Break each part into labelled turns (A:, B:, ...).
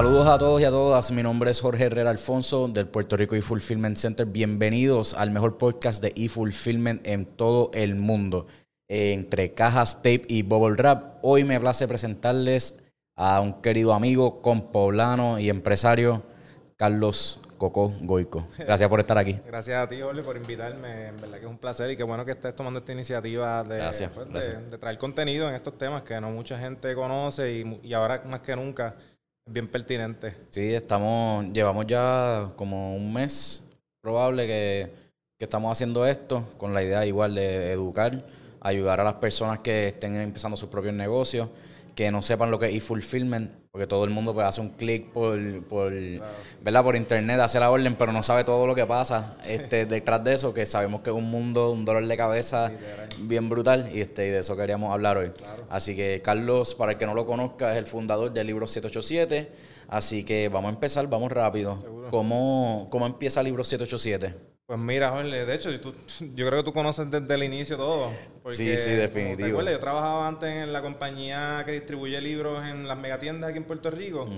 A: Saludos a todos y a todas. Mi nombre es Jorge Herrera Alfonso del Puerto Rico eFulfillment Center. Bienvenidos al mejor podcast de eFulfillment en todo el mundo. Entre cajas, tape y bubble wrap. Hoy me place presentarles a un querido amigo, compoblano y empresario, Carlos Coco Goico. Gracias por estar aquí.
B: Gracias a ti, Jorge, por invitarme. En verdad que es un placer y qué bueno que estés tomando esta iniciativa de,
A: Gracias,
B: pues, de-
A: gracias.
B: de traer contenido en estos temas que no mucha gente conoce y, y ahora más que nunca bien pertinente.
A: Sí, estamos, llevamos ya como un mes probable que, que estamos haciendo esto con la idea igual de educar, ayudar a las personas que estén empezando sus propios negocios, que no sepan lo que es e-fulfillment, porque todo el mundo pues, hace un clic por, por, ¿verdad? por internet, hace la orden, pero no sabe todo lo que pasa este, detrás de eso, que sabemos que es un mundo, un dolor de cabeza bien brutal, y, este, y de eso queríamos hablar hoy. Así que Carlos, para el que no lo conozca, es el fundador del libro 787, así que vamos a empezar, vamos rápido. ¿Cómo, ¿Cómo empieza el libro 787?
B: Pues mira, Jorge, de hecho, tú- yo creo que tú conoces desde el inicio todo. porque,
A: Sí, sí, definitivo.
B: ¿Te acuerdas? Yo trabajaba antes en la compañía que distribuye libros en las megatiendas aquí en Puerto Rico.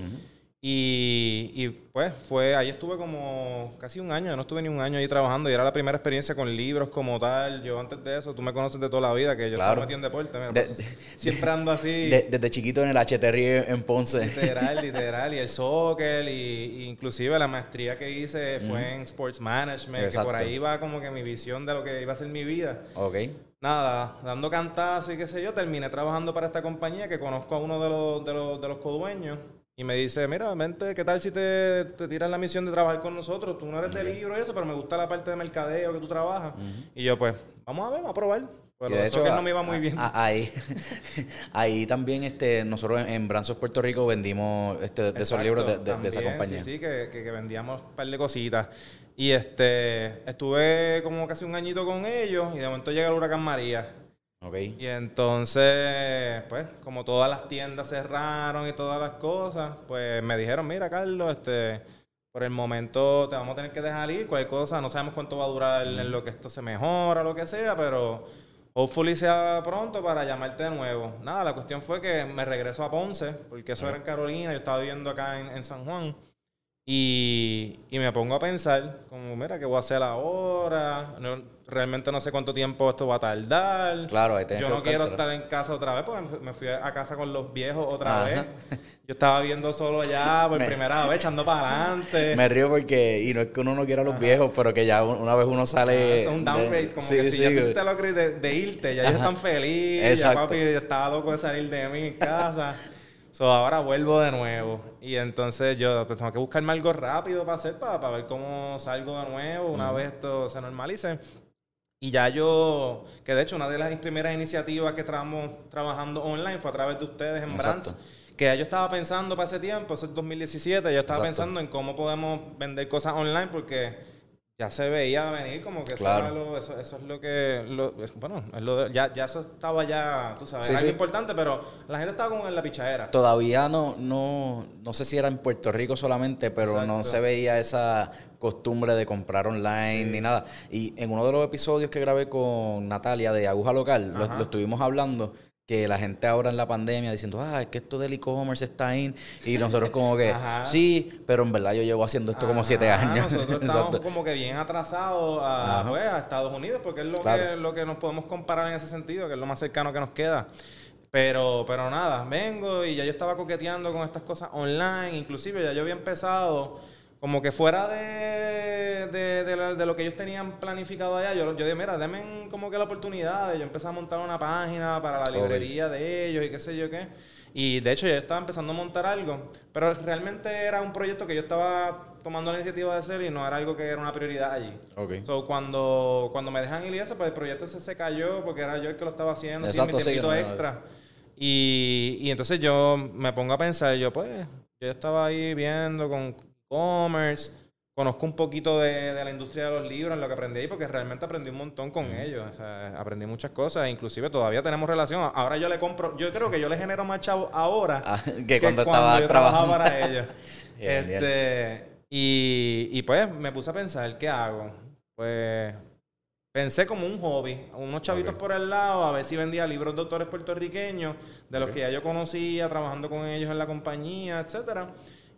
B: Y, y, pues fue, ahí estuve como casi un año, yo no estuve ni un año ahí trabajando y era la primera experiencia con libros como tal. Yo antes de eso, tú me conoces de toda la vida, que yo
A: Claro.
B: estaba metido en deporte. mira,
A: De-
B: por eso siempre ando así.
A: De- desde chiquito en el HTR en Ponce.
B: Literal, literal. Y el soccer, y, y inclusive la maestría que hice fue en Sports Management, que
A: Exacto.
B: por ahí va como que mi visión de lo que iba a ser mi vida.
A: Ok.
B: Nada, dando cantazos y qué sé yo, terminé trabajando para esta compañía que conozco a uno de los, de los, de los codueños. Y me dice, mira, vente, ¿qué tal si te, te tiras la misión de trabajar con nosotros? Tú no eres de libro y eso, pero me gusta la parte de mercadeo que tú trabajas. Y yo, pues, vamos a ver, vamos a probar. Pero
A: de
B: eso
A: hecho,
B: que no me iba muy bien.
A: ahí, ahí también este, nosotros en, en Branzos Puerto Rico vendimos este, de esos libros de, de- de esa compañía.
B: Sí, sí, que, que, que vendíamos un par de cositas. Y este, estuve como casi un añito con ellos y de momento llega el huracán María. Y entonces, pues, como todas las tiendas cerraron y todas las cosas, pues me dijeron, mira, Carlos, este, por el momento te vamos a tener que dejar ir, cualquier cosa, no sabemos cuánto va a durar en lo que esto se mejora, lo que sea, pero hopefully sea pronto para llamarte de nuevo. Nada, la cuestión fue que me regreso a Ponce, porque eso era en Carolina, yo estaba viviendo acá en, en San Juan. Y, y me pongo a pensar, como, mira, ¿qué voy a hacer ahora? No- realmente no sé cuánto tiempo esto va a tardar.
A: Claro, ahí
B: Yo no quiero estar en casa otra vez, porque me fui a casa con los viejos otra
A: Ajá.
B: vez. Yo estaba viendo solo ya por
A: Me-
B: primera vez, echando para adelante.
A: Me río porque, y no es que uno no quiera a los viejos, pero que ya un- una vez uno sale...
B: Eso es un downgrade, como
A: Sí,
B: que si
A: sí,
B: ya te upgrade de, de irte, ya ellos están felices,
A: Exacto.
B: ya papi ya estaba loco de salir de mí en casa. So, ahora vuelvo de nuevo. Y entonces yo pues, tengo que buscarme algo rápido para hacer, para, para ver cómo salgo de nuevo una vez esto se normalice. Y ya yo, que de hecho una de las primeras iniciativas que estábamos trabajando online fue a través de ustedes en
A: Exacto.
B: Brands. Que ya yo estaba pensando para ese tiempo, eso es 2017, yo estaba
A: Exacto.
B: pensando en cómo podemos vender cosas online porque ya se veía venir como que eso,
A: Claro.
B: lo- eso, eso es lo que, lo- bueno, es lo de- ya, ya eso estaba ya, tú sabes,
A: Sí,
B: algo
A: sí.
B: importante, pero la gente estaba como en la pichadera.
A: Todavía no, no, no sé si era en Puerto Rico solamente, pero no se veía esa costumbre de comprar online ni nada. Y en uno de los episodios que grabé con Natalia de Aguja Local, lo, lo estuvimos hablando, que la gente ahora en la pandemia diciendo, ah, es que esto del e-commerce está in. Y nosotros como que,
B: Ajá.
A: sí, pero en verdad yo llevo haciendo esto como siete años.
B: Nosotros estamos como que bien atrasados a, pues, a Estados Unidos, porque es lo,
A: Claro.
B: que, lo que nos podemos comparar en ese sentido, que es lo más cercano que nos queda. Pero, pero nada, vengo y ya yo estaba coqueteando con estas cosas online, inclusive ya yo había empezado como que fuera de, de, de la- de lo que ellos tenían planificado allá, yo, yo dije, mira, denme como que la oportunidad. Yo empecé a montar una página para la librería de ellos y qué sé yo qué. Y de hecho yo estaba empezando a montar algo, pero realmente era un proyecto que yo estaba tomando la iniciativa de hacer y no era algo que era una prioridad allí.
A: Ok.
B: So, cuando, cuando me dejan ir y eso, pues el proyecto se, se cayó porque era yo el que lo estaba haciendo, sin
A: Exacto,
B: mi
A: sí,
B: tiempito extra. Y, y entonces yo me pongo a pensar, yo pues, yo estaba ahí viendo con e-commerce, conozco un poquito de, de la industria de los libros, en lo que aprendí ahí, porque realmente aprendí un montón con ellos. O sea, aprendí muchas cosas, inclusive todavía tenemos relación. Ahora yo le compro, yo creo que yo le genero más chavo ahora
A: Ah, que cuando estaba
B: yo
A: trabajando.
B: trabajaba para ellos. Este, y, y pues me puse a pensar, ¿qué hago? Pues pensé como un hobby, unos chavitos por el lado, a ver si vendía libros de autores puertorriqueños, de los que ya yo conocía, trabajando con ellos en la compañía, etcétera.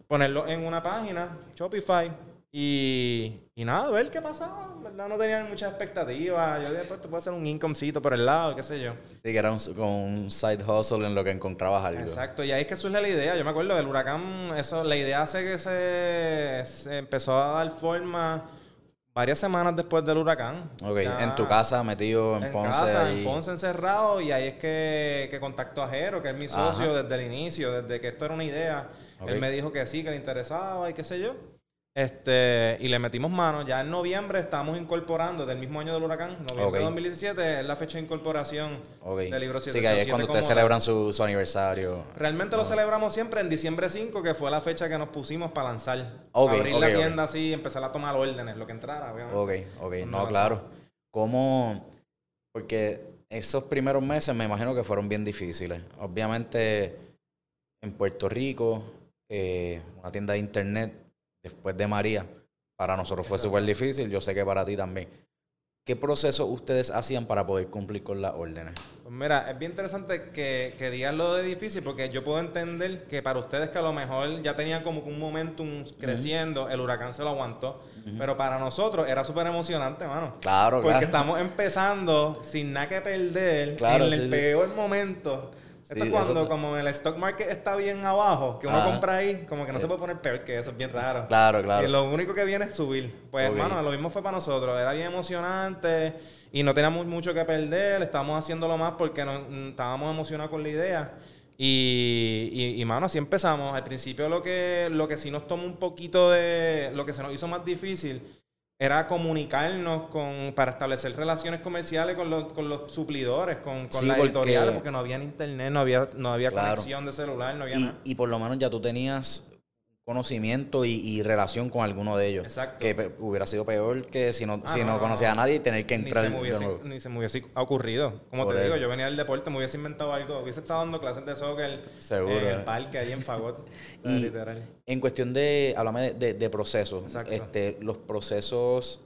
B: Ponerlo en una página, Shopify, y, y nada, ver qué pasaba. ¿verdad? No tenía muchas expectativas. Yo dije, pues te puedo hacer un incomecito por el lado, qué sé yo.
A: Sí, que era un, con un side hustle en lo que encontrabas algo.
B: Exacto, y ahí es que surge la idea. Yo me acuerdo del huracán, eso, la idea hace que se, se empezó a dar forma varias semanas después del huracán.
A: Ok, en tu casa metido en,
B: en
A: Ponce.
B: casa,
A: ahí.
B: en Ponce encerrado, y ahí es que, que contactó a Jero, que es mi socio
A: Ajá.
B: desde el inicio, desde que esto era una idea. Él me dijo que sí, que le interesaba y qué sé yo. Este, y le metimos mano. Ya en noviembre estamos incorporando, del mismo año del huracán, noviembre
A: Ok.
B: de 2017, es la fecha de incorporación
A: Ok.
B: del libro
A: Sí, que ahí es
B: 787
A: cuando ustedes
B: tal.
A: celebran su, su aniversario.
B: Realmente lo celebramos siempre en diciembre 5, que fue la fecha que nos pusimos para lanzar. Abrir la tienda así y empezar a tomar órdenes, lo que entrara, obviamente.
A: Ok, ok. No, claro. ¿Cómo? Porque esos primeros meses me imagino que fueron bien difíciles. Obviamente, en Puerto Rico, eh, una tienda de internet, después de María, para nosotros fue súper difícil. Yo sé que para ti también. ¿Qué proceso ustedes hacían para poder cumplir con las órdenes?
B: Pues mira, es bien interesante que, que digas lo de difícil porque yo puedo entender que para ustedes que a lo mejor ya tenían como un momentum creciendo, el huracán se lo aguantó, pero para nosotros era súper emocionante, mano.
A: Claro,
B: Porque
A: claro.
B: estamos empezando sin nada que perder
A: Claro,
B: en el
A: sí.
B: peor momento. Esto
A: Sí,
B: es cuando
A: eso-
B: como el stock market está bien abajo, que uno
A: Ajá.
B: compra ahí, como que no se puede poner peor que eso, es bien raro.
A: Claro, claro.
B: Y lo único que viene es subir. Pues, hermano, lo mismo fue para nosotros. Era bien emocionante y no teníamos mucho que perder. Estábamos haciéndolo más porque nos- mm, estábamos emocionados con la idea. Y, y, y, mano, así empezamos. Al principio lo que, lo que sí nos tomó un poquito de... Lo que se nos hizo más difícil era comunicarnos con para establecer relaciones comerciales con los, con los suplidores, con, con
A: Sí,
B: las
A: porque-
B: editoriales, porque no había internet, no había, no había
A: Claro.
B: conexión de celular, no había
A: Y,
B: nada.
A: y por lo menos ya tú tenías conocimiento y, y relación con alguno de ellos.
B: Exacto.
A: Que hubiera sido peor que si no,
B: Ah,
A: si
B: no,
A: no,
B: no,
A: conocía
B: no.
A: a nadie y tener que
B: Ni
A: entrar
B: se, me hubiese, ni se me hubiese ocurrido. Como
A: Por
B: te digo, yo venía del deporte, me hubiese inventado algo, hubiese estado dando clases de soccer
A: Seguro,
B: en el
A: eh.
B: parque, ahí en Fagot.
A: Y-
B: literal.
A: En cuestión de, háblame de, de, de procesos.
B: Exacto.
A: Este, los procesos,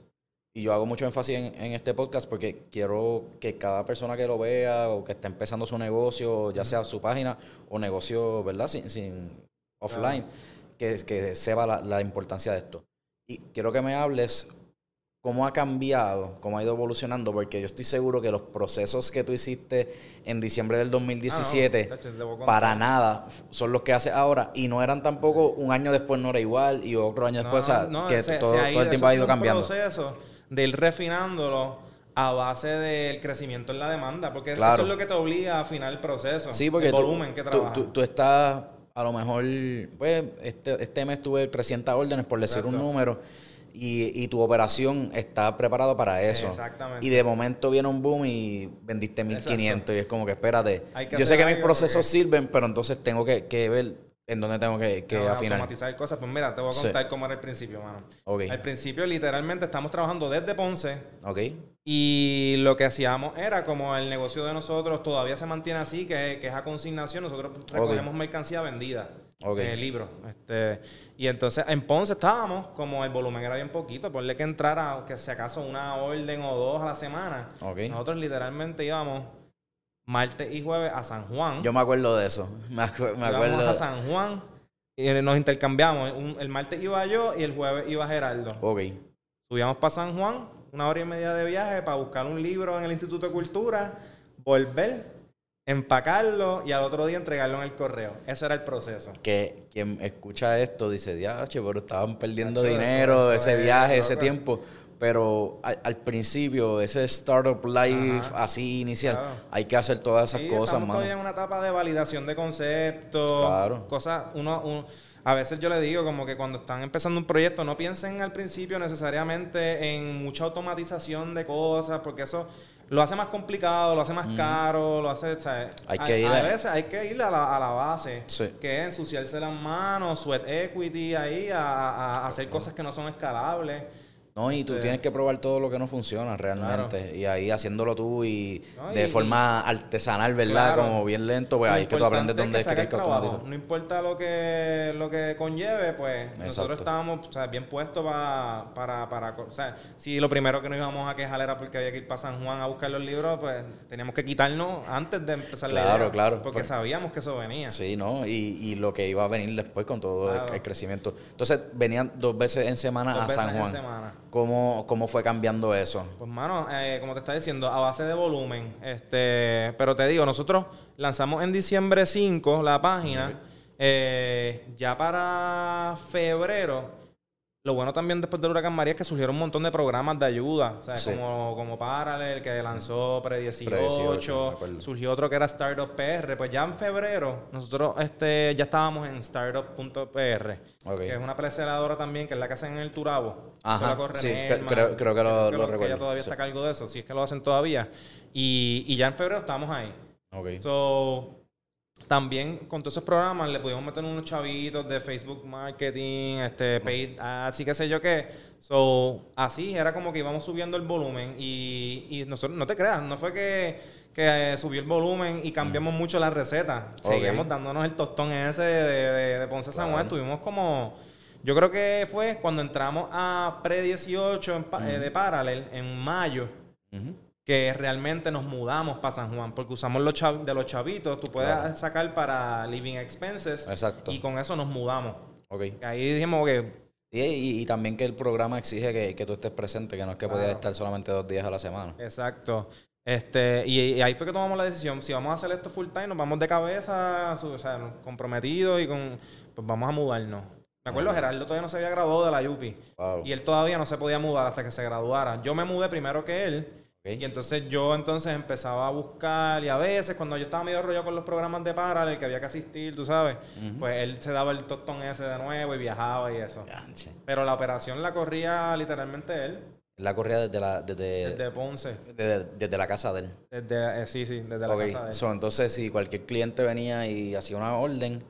A: y yo hago mucho énfasis en, en este podcast porque quiero que cada persona que lo vea o que esté empezando su negocio, ya sea su página o negocio, ¿verdad? Sin, sin offline, que, que sepa la, la importancia de esto. Y quiero que me hables cómo ha cambiado, cómo ha ido evolucionando, porque yo estoy seguro que los procesos que tú hiciste en diciembre del 2017
B: Ah, no,
A: para nada son los que haces ahora y no eran tampoco un año después no era igual y otro año después, o sea,
B: No, no,
A: que
B: se-
A: todo,
B: se ha
A: todo
B: ido-
A: el tiempo ha ido cambiando.
B: proceso de ir refinándolo a base del crecimiento en la demanda, porque
A: Claro.
B: eso es lo que te obliga a afinar el proceso.
A: Sí, porque
B: el
A: tú,
B: volumen que
A: tú,
B: trabajas.
A: tú- tú estás, a lo mejor, pues, este, este mes tuve 300 órdenes, por decir un número, y, y tu operación está preparada para eso.
B: Exactamente.
A: Y de momento viene un boom y vendiste 1500 y es como que espérate.
B: Que
A: Yo sé que mis procesos
B: porque-
A: sirven, pero entonces tengo que, que ver en dónde tengo que, que
B: No,
A: afinar.
B: automatizar cosas. Pues mira, te voy a
A: Sí.
B: contar cómo era el principio, mano.
A: Ok,
B: Al principio, literalmente, estamos trabajando desde Ponce
A: ok,
B: Y lo que hacíamos era, como el negocio de nosotros todavía se mantiene así, que, que es a consignación, nosotros recogemos mercancía vendida,
A: Ok.
B: eh, libros. Este, y entonces en Ponce estábamos, como el volumen era bien poquito, ponle que entrara, que si acaso una orden o dos a la semana. Nosotros literalmente íbamos martes y jueves a San Juan.
A: Yo me acuerdo de eso. Me, acu- me acuerdo.
B: a San Juan y nos intercambiamos. Un- el martes iba yo y el jueves iba Gerardo.
A: Ok.
B: Subíamos para San Juan, una hora y media de viaje para buscar un libro en el Instituto de Cultura, volver, empacarlo y al otro día entregarlo en el correo. Ese era el proceso.
A: que quien escucha esto dice, diache, pero estaban perdiendo
B: Chacho,
A: dinero,
B: eso
A: ese
B: es,
A: viaje, ese tiempo. Pero al, al principio, ese startup life
B: Ajá.
A: así inicial,
B: Claro.
A: hay que hacer todas esas
B: Sí,
A: cosas,
B: estamos
A: mano.
B: todavía en una etapa de validación de conceptos,
A: Claro.
B: cosas, uno, uno- a veces yo le digo como que cuando están empezando un proyecto no piensen al principio necesariamente en mucha automatización de cosas, porque eso lo hace más complicado, lo hace más caro, lo hace, o sea,
A: Hay
B: a-
A: que ir
B: a,
A: a-
B: veces hay que ir a la, a la base,
A: Sí.
B: que es ensuciarse las manos, sweat equity ahí, a, a- a hacer cosas que no son escalables.
A: No, y tú tienes que probar todo lo que no funciona realmente. Y ahí haciéndolo tú y
B: No,
A: de
B: y-
A: forma artesanal, ¿verdad?
B: Claro.
A: Como bien lento, pues
B: Lo
A: ahí es que tú aprendes dónde
B: es que
A: que automatizar.
B: No importa lo que, lo que conlleve, pues nosotros estábamos o sea, bien puestos pa- para, para... O sea, si lo primero que nos íbamos a quejar era porque había que ir para San Juan a buscar los libros, pues teníamos que quitarnos antes de empezar la
A: Claro,
B: idea,
A: claro.
B: Porque sabíamos que eso venía.
A: Sí, ¿no? Y, y lo que iba a venir después con todo el- crecimiento. Entonces, venían dos veces en semana
B: Dos
A: a San
B: en
A: Juan.
B: semana.
A: ¿Cómo, ¿Cómo fue cambiando eso?
B: Pues, mano, eh, como te está diciendo, a base de volumen. Este, pero te digo, nosotros lanzamos en diciembre 5 la página. Eh, ya para febrero, lo bueno también después del huracán María es que surgieron un montón de programas de ayuda. O sea,
A: Sí.
B: como, como Parallel, que lanzó Pre-18.
A: Pre-18, me acuerdo.
B: surgió otro que era Startup PR. Pues ya en febrero, nosotros este, ya estábamos en startup.pr.
A: Ok.
B: Que es una preseladora también, que es la que hacen en el Turabo.
A: Ajá, sí, creo- creo que lo- lo
B: que
A: recuerdo,
B: ella todavía
A: sí.
B: está a cargo de eso, si es que lo hacen todavía. Y, y ya en febrero estamos ahí.
A: Ok.
B: So, también con todos esos programas le pudimos meter unos chavitos de Facebook Marketing, este, paid ads y qué sé yo qué. So, así era como que íbamos subiendo el volumen y, y nosotros, no te creas, no fue que, que eh, subió el volumen y cambiamos mucho la receta.
A: Ok.
B: Seguíamos dándonos el tostón ese de, de, de Ponce San Juan.
A: Claro.
B: Tuvimos como, yo creo que fue cuando entramos a pre-18 en pa- eh, de Parallel en mayo. Que realmente nos mudamos para San Juan, porque usamos los chav- de los chavitos, tú puedes
A: Claro.
B: sacar para living expenses
A: Exacto.
B: y con eso nos mudamos.
A: Ok.
B: Ahí dijimos que
A: Y, y- y también que el programa exige que, que tú estés presente, que no es que podías
B: Claro.
A: estar solamente dos días a la semana.
B: exacto. Este, y, y ahí fue que tomamos la decisión, si vamos a hacer esto full time, nos vamos de cabeza, su- o sea, comprometidos y con pues vamos a mudarnos. Me acuerdo. Gerardo todavía no se había graduado de la UPI
A: Wow.
B: y él todavía no se podía mudar hasta que se graduara. Yo me mudé primero que él Y entonces yo entonces empezaba a buscar y a veces cuando yo estaba medio rollo con los programas de Parallel que había que asistir, tú sabes, pues él se daba el tostón ese de nuevo y viajaba y eso.
A: Ganche.
B: Pero la operación la corría literalmente él,
A: La corría desde la, desde,
B: desde Ponce,
A: desde, desde la casa de él.
B: desde, eh, sí, sí, desde la casa de él.
A: so, entonces si cualquier cliente venía y hacía una orden,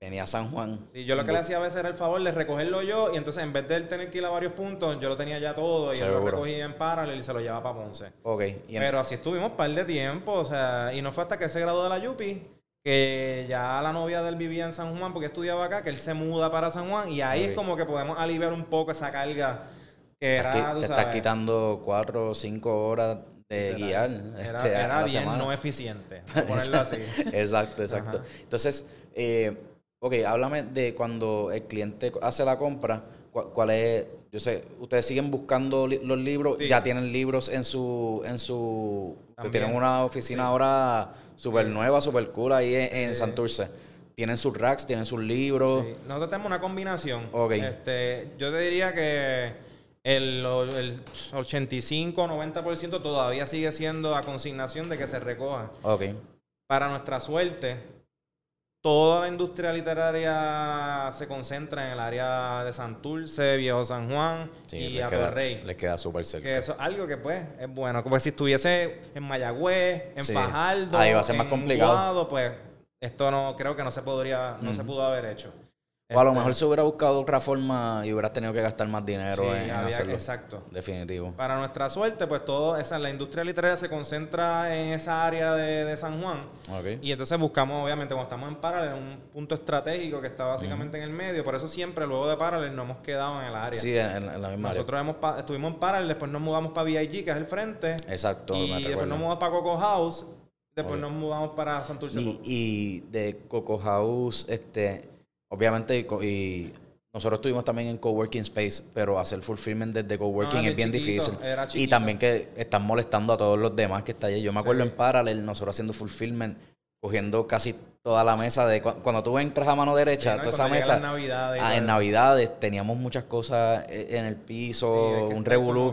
A: venía a San Juan.
B: Sí, yo lo que le hacía a veces era el favor de recogerlo yo y entonces en vez de él tener que ir a varios puntos, yo lo tenía ya todo y él lo recogía en Parallel y se lo llevaba para Ponce.
A: Ok, y en-
B: Pero así estuvimos un par de tiempo, o sea, y no fue hasta que él se graduó de la Yupi que ya la novia de él vivía en San Juan porque estudiaba acá, que él se muda para San Juan y ahí
A: Ok.
B: es como que podemos aliviar un poco esa carga que era,
A: qui-
B: tú
A: te
B: sabes,
A: estás quitando cuatro o cinco horas de
B: literal.
A: guiar
B: Era,
A: este, a
B: era
A: la
B: bien
A: semana.
B: no eficiente, por ponerlo así.
A: exacto, exacto. Entonces, eh, ok, háblame de cuando el cliente hace la compra, cu- cuál es, yo sé, ustedes siguen buscando li- los libros,
B: Sí.
A: ya tienen libros en su, en su, ustedes tienen una oficina ahora súper nueva, súper cool ahí en, en. Santurce. Tienen sus racks, tienen sus libros.
B: Sí. Nosotros tenemos una combinación.
A: Ok.
B: Este, yo te diría que el, el 85-90% todavía sigue siendo a consignación de que se recoja.
A: Ok,
B: Para nuestra suerte, toda la industria literaria se concentra en el área de Santurce, Viejo San Juan
A: sí,
B: y Atorrey.
A: les queda súper cerca.
B: Que eso es algo que pues es bueno. Como si estuviese en Mayagüez, en
A: Sí.
B: Fajardo,
A: Ahí va a ser más complicado.
B: Pues esto no creo que no se podría, no se pudo haber hecho.
A: O a lo
B: Este,
A: mejor se hubiera buscado otra forma y hubieras tenido que gastar más dinero
B: sí,
A: en, en
B: había-
A: hacerlo.
B: exacto.
A: Definitivo.
B: Para nuestra suerte, pues todo esa, la industria literaria se concentra en esa área de, de San Juan.
A: Ok.
B: Y entonces buscamos, obviamente, cuando estamos en Parallel, un punto estratégico que está básicamente en el medio. Por eso siempre, luego de Parallel, nos hemos quedado en el área.
A: Sí, en, en la misma área.
B: Nosotros hemos pa- estuvimos en Parallel, después nos mudamos para VIG, que es el frente.
A: Exacto,
B: y después
A: recuerdo.
B: nos mudamos para Coco House. Después nos mudamos para Santurce.
A: Y, y de Coco House, este, obviamente, y nosotros estuvimos también en Coworking Space, pero hacer fulfillment desde Coworking
B: No,
A: es bien
B: chiquito,
A: difícil. Y también que están molestando a todos los demás que está allí. Yo me acuerdo
B: Sí.
A: en Parallel, nosotros haciendo fulfillment, cogiendo casi toda la mesa de cu- cuando tú entras a mano derecha, toda esa mesa.
B: Navidades
A: ah, en. Navidades teníamos muchas cosas eh, en el piso,
B: Sí,
A: un revolú.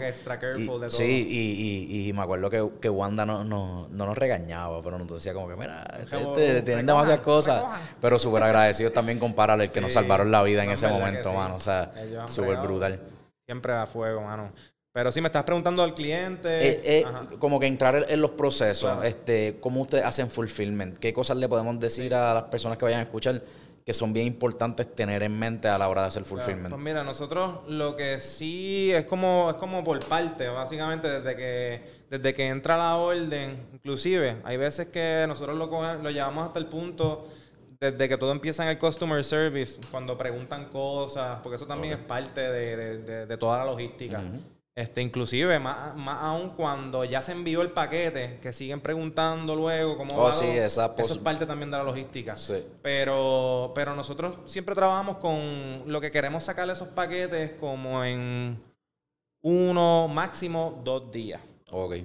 A: sí, y, y- y me acuerdo que, que Wanda no, no, no nos regañaba, pero nos decía como que, mira, este- este, tienen demasiadas cosas. Pero súper agradecidos también con Parallel, que nos salvaron la vida en ese momento, mano. O sea, súper brutal.
B: Siempre a fuego, mano. Pero si me estás preguntando al cliente.
A: Eh, eh, como que entrar en, los procesos,
B: Claro.
A: este, cómo ustedes hacen fulfillment, qué cosas le podemos decir a las personas que vayan a escuchar que son bien importantes tener en mente a la hora de hacer
B: Claro,
A: fulfillment?
B: Pues mira, nosotros lo que sí es como, es como por parte, básicamente desde que, desde que entra la orden, inclusive, hay veces que nosotros lo, lo llevamos hasta el punto desde que todo empieza en el customer service, cuando preguntan cosas, porque eso también es parte de, de- de- de toda la logística. Este, inclusive, más, más aún cuando ya se envió el paquete, que siguen preguntando luego cómo
A: Oh,
B: va.
A: sí, esa
B: eso es parte también de la logística.
A: Sí.
B: Pero, pero nosotros siempre trabajamos con lo que queremos sacarle esos paquetes como en uno, máximo dos días.
A: Ok.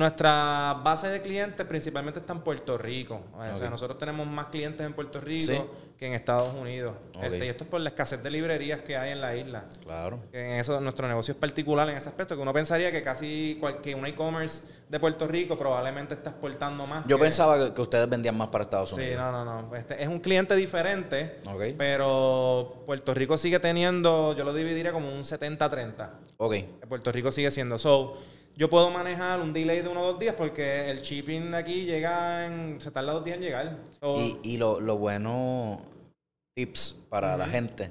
B: Nuestra base de clientes principalmente está en Puerto Rico. O sea, nosotros tenemos más clientes en Puerto Rico
A: Sí.
B: que en Estados Unidos. Este, y esto es por la escasez de librerías que hay en la isla.
A: Claro.
B: En eso nuestro negocio es particular en ese aspecto, que uno pensaría que casi cualquier un e-commerce de Puerto Rico probablemente está exportando más.
A: Yo
B: que-
A: pensaba que, ustedes vendían más para Estados
B: Sí,
A: Unidos.
B: no, no, no. Este, es un cliente diferente,
A: Ok.
B: pero Puerto Rico sigue teniendo, yo lo dividiría como un 70-30.
A: Ok.
B: Puerto Rico sigue siendo. So, yo puedo manejar un delay de uno o dos días porque el shipping de aquí llega en. Se tarda dos días en llegar. So,
A: Y, y lo, lo bueno, tips para la gente,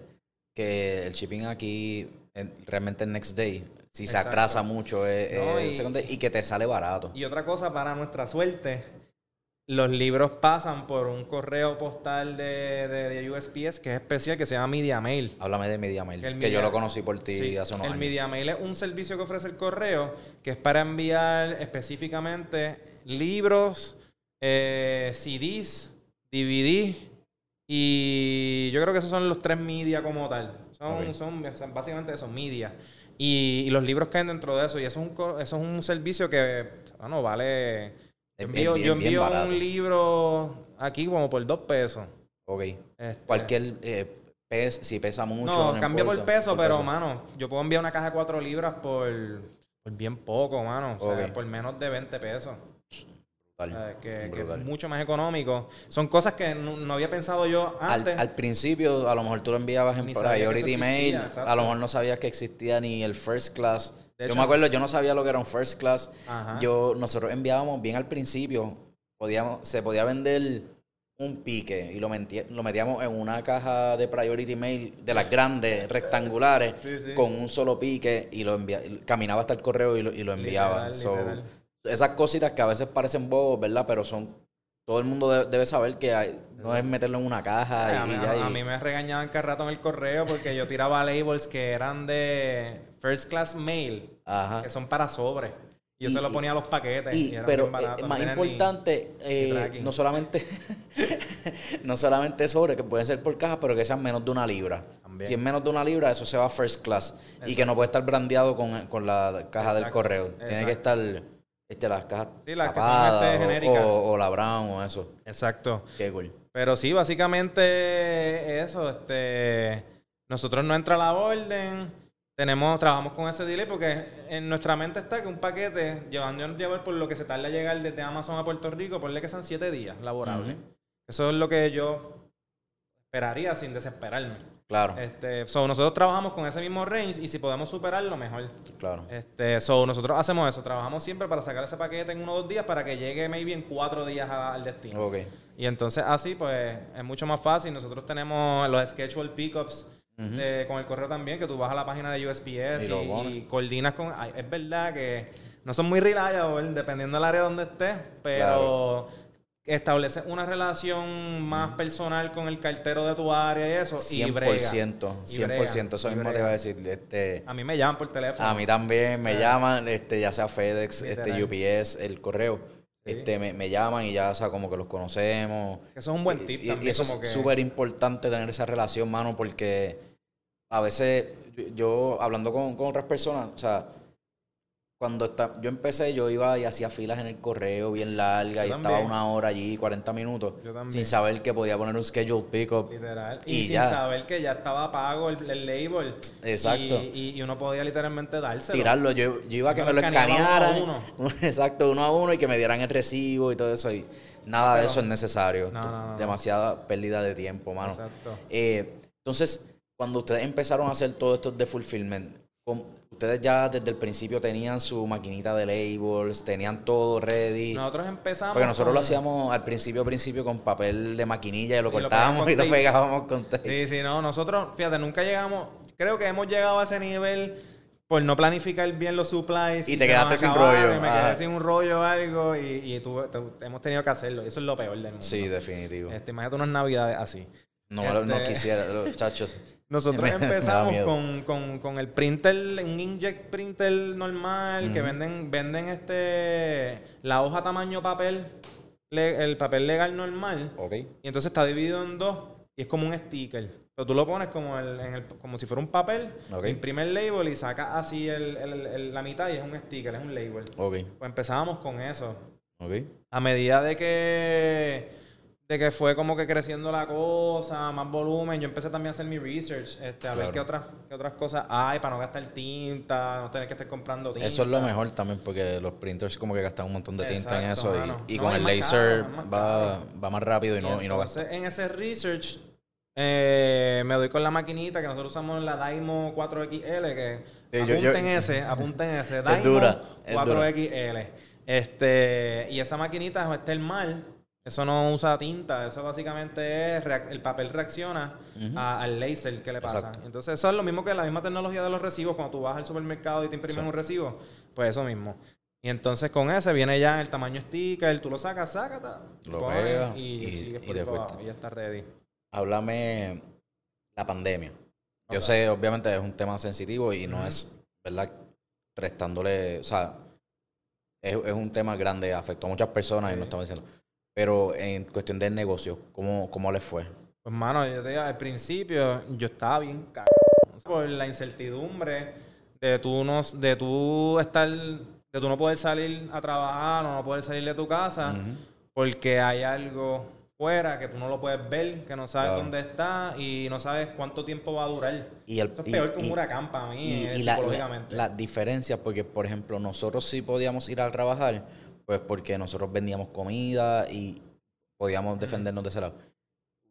A: que el shipping aquí en- realmente el next day, si se atrasa mucho, es,
B: No,
A: es
B: y-
A: second day, y que te sale barato.
B: y otra cosa, para nuestra suerte, los libros pasan por un correo postal de, de- de USPS que es especial, que se llama Media Mail.
A: Háblame de Media Mail,
B: Que el
A: yo lo conocí por ti
B: Sí,
A: hace unos
B: el
A: años.
B: Media Mail es un servicio que ofrece el correo que es para enviar específicamente libros, eh, CDs, DVD y yo creo que esos son los tres media como tal. Son, son, básicamente esos media. Y, y los libros hay dentro de eso. Y eso es un, eso es un servicio que, bueno, vale... Yo envío,
A: bien-
B: yo envío un libro aquí como por dos pesos.
A: Ok.
B: Este,
A: Cualquier eh, pes, si pesa mucho.
B: no,
A: No,
B: cambia por
A: importa,
B: peso,
A: por
B: pero,
A: peso.
B: mano, yo puedo enviar una caja de 4 libras por, por bien poco, mano. O sea, por menos de 20 pesos.
A: Brutal,
B: que, es mucho más económico. Son cosas que no, no había pensado yo antes.
A: al principio, a lo mejor tú lo enviabas en Priority
B: existía,
A: Mail.
B: exacto.
A: A lo mejor no sabías que existía ni el First Class.
B: De
A: yo
B: hecho-
A: me acuerdo, yo no sabía lo que era un First Class.
B: Ajá.
A: Yo, nosotros enviábamos bien al principio. Podíamos, se podía vender un pique y lo, menti- lo metíamos en una caja de Priority Mail de las grandes, rectangulares,
B: Sí, sí.
A: con un solo pique y lo envía, caminaba hasta el correo y lo, y lo enviaba.
B: Literal,
A: So,
B: literal.
A: esas cositas que a veces parecen bobos, ¿verdad? Pero son. Todo el mundo de- debe saber que hay- no es meterlo en una caja
B: Ay, a,
A: y,
B: mí,
A: y
B: a
A: y-
B: mí me regañaban cada rato en el correo porque yo tiraba labels que eran de First Class Mail,
A: Ajá.
B: que son para sobre. Y yo
A: Y-
B: se lo ponía a los paquetes.
A: Y- pero eh,
B: no
A: más
B: ni-
A: importante, eh, no solamente no solamente sobre, que pueden ser por caja, pero que sean menos de una libra.
B: También.
A: Si es menos de una libra, eso se va first class. Y que no puede estar brandeado con, con la caja del
B: Exacto,
A: correo. Tiene que estar este, las cajas
B: Sí, las que son,
A: tapadas
B: este,
A: o-
B: genéricas.
A: o, o la brown o eso.
B: Exacto.
A: Qué cool.
B: Pero sí, básicamente eso, este nosotros no entra la orden, tenemos, trabajamos con ese delay porque en nuestra mente está que un paquete, llevando llevar por lo que se tarda llegar desde Amazon a Puerto Rico, ponle que sean siete días laborables. Eso es lo que yo esperaría sin desesperarme.
A: Claro,
B: Este, so, nosotros trabajamos con ese mismo range y si podemos superarlo, mejor.
A: claro.
B: Este, so, nosotros hacemos eso, trabajamos siempre para sacar ese paquete en uno o dos días para que llegue maybe en cuatro días a- al destino.
A: Ok.
B: Y entonces así pues es mucho más fácil. Nosotros tenemos los schedule pickups De- con el correo también, que tú vas a la página de USPS
A: Y
B: coordinas con... ay, es verdad que no son muy reliable dependiendo del área donde estés, pero estableces una relación más personal con el cartero de tu área y eso. y brega.
A: 100%,
B: Y brega,
A: 100%, eso mismo te iba a decir. Este,
B: A mí me llaman por teléfono.
A: A mí también me
B: Ah.
A: llaman, este, ya sea FedEx, este. UPS, el correo. Este, me, me llaman y ya, o sea, como que los conocemos.
B: Eso es un buen tip
A: Y, y
B: también.
A: eso
B: como
A: es
B: que-
A: súper importante tener esa relación, mano, porque a veces yo, yo hablando con, con otras personas, o sea, cuando está, yo empecé, yo iba y hacía filas en el correo bien largas y estaba una hora allí, 40 minutos, sin saber que podía poner un schedule pickup.
B: Literal.
A: Y
B: Y, sin
A: ya.
B: saber que ya estaba pago el, el label.
A: Exacto.
B: Y, y- y uno podía literalmente dárselo.
A: tirarlo. Yo, yo iba a que
B: Uno
A: me lo
B: lo escaneaba
A: escanearan.
B: uno
A: Exacto, uno a uno y que me dieran el recibo y todo eso. Y nada de eso es necesario.
B: No, no, no.
A: Demasiada pérdida de tiempo, mano.
B: Exacto.
A: Eh, entonces, cuando ustedes empezaron a hacer todo esto de fulfillment, ¿cómo- Ustedes ya desde el principio tenían su maquinita de labels, tenían todo ready.
B: Nosotros empezamos.
A: Porque nosotros
B: con-
A: lo hacíamos al principio, principio con papel de maquinilla y lo
B: Y
A: cortábamos y lo pegábamos con tape.
B: Sí, sí, no. Nosotros, fíjate, nunca llegamos. Creo que hemos llegado a ese nivel por no planificar bien los supplies.
A: Y te
B: se
A: quedaste sin rollo,
B: Y me quedé sin un rollo o algo. Y, y te- hemos tenido que hacerlo. Eso es lo peor del mundo.
A: Sí, definitivo.
B: Este, imagínate unas navidades así.
A: No, no
B: este-
A: quisiera, los chachos.
B: Nosotros empezamos con, con, con el printer, un inkjet printer normal, que venden, venden este la hoja tamaño papel, el papel legal normal,
A: Ok.
B: y entonces está dividido en dos y es como un sticker. Pero tú lo pones como, el- en el- como si fuera un papel, imprime el label y sacas así el, el- la mitad y es un sticker, es un label.
A: Ok.
B: Pues empezábamos con eso. A medida de que de que fue como que creciendo la cosa, más volumen, yo empecé también a hacer mi research, este, a ver qué otras, qué otras cosas hay para no gastar tinta, no tener que estar comprando tinta.
A: Eso es lo mejor también porque los printers como que gastan un montón de tinta en eso y-
B: mano.
A: y,
B: No,
A: con el laser
B: caro,
A: va, va más rápido y no, y no gasta.
B: En ese research eh, me doy con la maquinita que nosotros usamos la Daimo 4XL, que
A: Sí, yo- yo-
B: apunten ese, apunten ese, Daimo
A: dura, es
B: 4XL. Este, y esa maquinita es thermal, eso no usa tinta, eso básicamente es, el papel reacciona al laser que le pasa.
A: Exacto.
B: Entonces eso es lo mismo que la misma tecnología de los recibos, cuando tú vas al supermercado y te imprimen
A: Sí.
B: un recibo, pues eso mismo. Y entonces con ese viene ya el tamaño sticker, tú lo sacas, sácata,
A: Lo pegas
B: y,
A: y-
B: sigues
A: y
B: por abajo, y ya está ready.
A: Háblame la pandemia. Yo sé, obviamente es un tema sensitivo y no es, ¿verdad? Restándole, o sea, es, es un tema grande, afectó a muchas personas y no estamos diciendo. Pero en cuestión del negocio, ¿cómo, cómo les fue?
B: Pues mano, yo te digo, al principio yo estaba bien cagado. Por la incertidumbre de tú no, de tú estar, de tú no poder salir a trabajar o no poder salir de tu casa porque hay algo fuera que tú no lo puedes ver, que no sabes
A: Claro.
B: dónde está y no sabes cuánto tiempo va a durar.
A: Y el-
B: Eso es
A: y-
B: peor que un
A: y-
B: huracán para mí,
A: Y,
B: eh,
A: y la- la-
B: psicológicamente.
A: las diferencias, porque por ejemplo, nosotros sí podíamos ir a trabajar, pues porque nosotros vendíamos comida y podíamos defendernos de ese lado.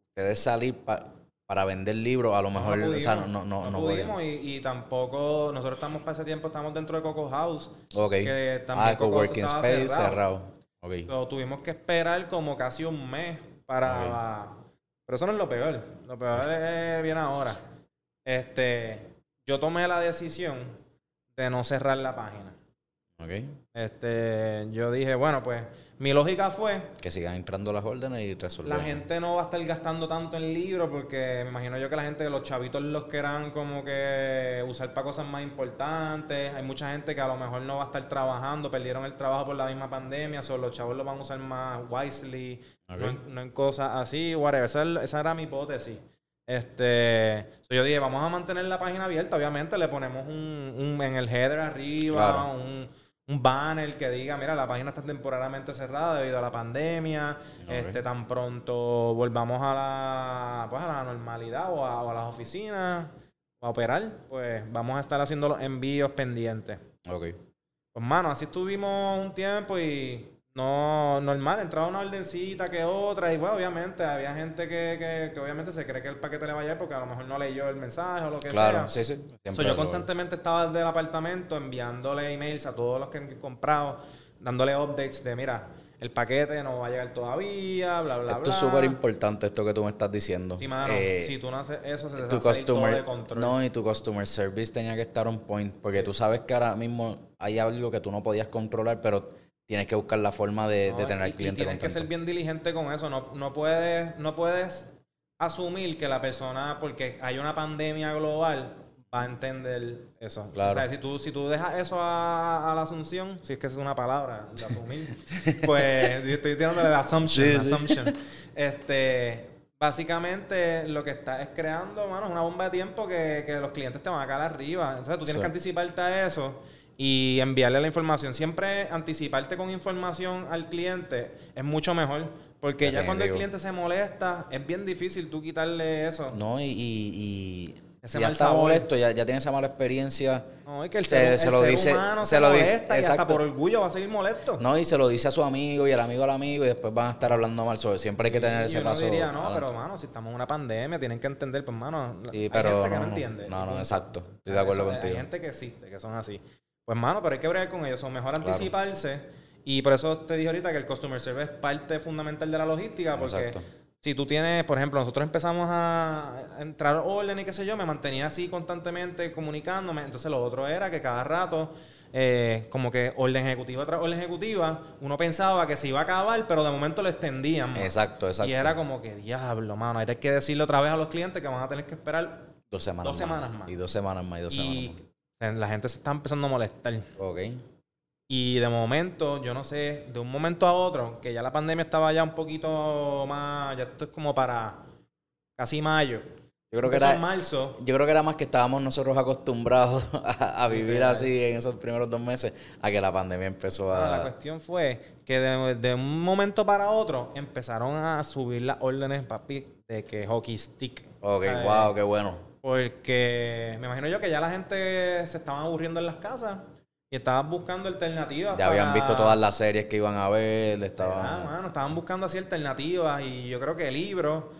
A: Ustedes salir pa- para vender libros, a lo mejor,
B: no
A: o sea,
B: pudimos,
A: no, no, no,
B: pudimos y, y tampoco, nosotros estamos para ese tiempo, estamos dentro de Coco House,
A: Ok.
B: que también
A: Ah, coworking space
B: cerrado.
A: cerrado. Ok.
B: So, tuvimos que esperar como casi un mes para... Pero eso no es lo peor. Lo peor es, viene ahora. Este, yo tomé la decisión de no cerrar la página.
A: Ok.
B: Este, yo dije, bueno, pues mi lógica fue,
A: Que sigan entrando las órdenes y resolver.
B: la gente no va a estar gastando tanto en libros porque me imagino yo que la gente, los chavitos los querrán como que usar para cosas más importantes. Hay mucha gente que a lo mejor no va a estar trabajando, perdieron el trabajo por la misma pandemia, solo los chavos lo van a usar más wisely, no, en, no en cosas así, whatever. Esa, es- esa era mi hipótesis. Este, so yo dije, vamos a mantener la página abierta, obviamente le ponemos un, un- en el header arriba,
A: Claro.
B: un, un banner que diga, mira, la página está temporalmente cerrada debido a la pandemia, este, tan pronto volvamos a la, pues a la normalidad o a, o a las oficinas a operar, pues vamos a estar haciendo los envíos pendientes.
A: Ok.
B: Pues mano, así estuvimos un tiempo y no normal, entraba una ordencita que otra y bueno, obviamente había gente que, que, que obviamente se cree que el paquete le va a llegar porque a lo mejor no leyó el mensaje o lo que
A: Claro,
B: sea.
A: sí, sí.
B: So,
A: Siempre
B: yo constantemente estaba desde el apartamento enviándole emails a todos los que han comprado, dándole updates de mira, el paquete no va a llegar todavía, bla, bla,
A: Esto
B: bla.
A: es súper importante, esto que tú me estás diciendo.
B: Sí, mano,
A: Eh,
B: si tú no haces eso, se te salir todo de control.
A: no, y tu customer service tenía que estar on point, porque tú sabes que ahora mismo hay algo que tú no podías controlar, pero tienes que buscar la forma de, tener
B: y-
A: al
B: y
A: cliente
B: tienes que ser bien diligente con eso. No, no, puedes, no puedes asumir que la persona, porque hay una pandemia global, va a entender eso.
A: Claro.
B: O sea, si tú, si tú dejas eso a, a la asunción, si es que es una palabra, de asumir, pues yo estoy tirándole de assumption,
A: Sí, sí.
B: assumption. Este, básicamente lo que está es creando, mano, una bomba de tiempo que, que los clientes te van a caer arriba. Entonces tú tienes
A: Sí.
B: que anticiparte a eso y enviarle la información. Siempre anticiparte con información al cliente es mucho mejor. Porque ya cuando el cliente se molesta, es bien difícil tú quitarle eso.
A: No, y, y- y
B: Ese
A: ya
B: mal
A: está
B: sabor.
A: molesto, ya, ya tiene esa mala experiencia.
B: No, es que el
A: Se-
B: ser,
A: se
B: el
A: lo
B: ser
A: dice-
B: humano
A: se
B: se,
A: lo dice-
B: y hasta por orgullo va a seguir molesto.
A: No, y se lo dice a su amigo y el amigo al amigo y después van a estar hablando mal sobre. Siempre hay que tener
B: Y
A: ese
B: uno
A: paso.
B: diría, no,
A: adelante".
B: pero mano, si estamos en una pandemia, tienen que entender, pues mano,
A: Sí,
B: hay gente que no,
A: no,
B: entiende.
A: no, no, exacto. Estoy de acuerdo
B: eso,
A: contigo.
B: Hay gente que existe, que son así. Pues mano, pero hay que bregar con ellos, son mejor
A: Claro.
B: anticiparse. Y por eso te dije ahorita que el customer service es parte fundamental de la logística, porque
A: Exacto.
B: si tú tienes, por ejemplo, nosotros empezamos a entrar orden y qué sé yo, me mantenía así constantemente comunicándome. Entonces lo otro era que cada rato, eh, como que orden ejecutiva tras orden ejecutiva, uno pensaba que se iba a acabar, pero de momento lo extendían. más.
A: Exacto, exacto.
B: Y era como que, diablo, mano, hay que decirle otra vez a los clientes que van a tener que esperar.
A: dos semanas,
B: dos semanas más.
A: Y dos semanas más. Y dos
B: Y
A: semanas más.
B: La gente se está empezando a molestar.
A: Ok.
B: Y de momento, yo no sé, de un momento a otro, que ya la pandemia estaba ya un poquito más, ya esto es como para casi mayo.
A: Yo creo que era.
B: marzo.
A: Yo creo que era más que estábamos nosotros acostumbrados a, a vivir
B: Literal.
A: así en esos primeros dos meses a que la pandemia empezó
B: Bueno, la
A: a...
B: cuestión fue que de, de un momento para otro empezaron a subir las órdenes, papi, de que hockey stick.
A: Ok, wow, qué bueno.
B: Porque me imagino yo que ya la gente se estaban aburriendo en las casas y estaban buscando alternativas.
A: Ya habían visto todas las series que iban a ver,
B: ¿Verdad,
A: estaban...
B: mano? estaban buscando así alternativas y yo creo que el libro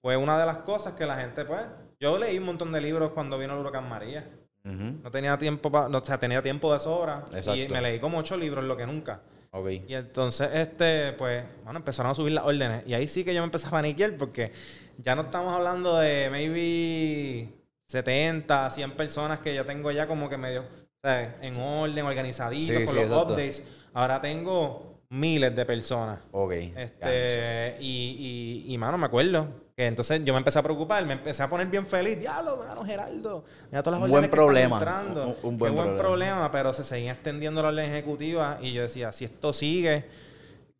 B: fue una de las cosas que la gente, pues, yo leí un montón de libros cuando vino el huracán María. No tenía tiempo, pa- o sea, tenía tiempo de sobra y me leí como ocho libros, lo que nunca.
A: Ok.
B: Y entonces, este, pues, bueno, empezaron a subir las órdenes. Y ahí sí que yo me empecé a paniquear porque ya no estamos hablando de maybe 70, 100 personas que yo tengo ya como que medio, en orden, organizaditos,
A: Sí,
B: con
A: sí,
B: los
A: exacto.
B: updates. Ahora tengo miles de personas.
A: Ok.
B: Este, y, y, y, mano, me acuerdo entonces yo me empecé a preocupar, me empecé a poner bien feliz. Diablo, mano, Geraldo. Mira todas las
A: Un buen
B: que están
A: problema,
B: entrando.
A: un- un
B: Qué
A: buen problema.
B: problema, pero se seguía extendiendo la orden ejecutiva y yo decía, si esto sigue,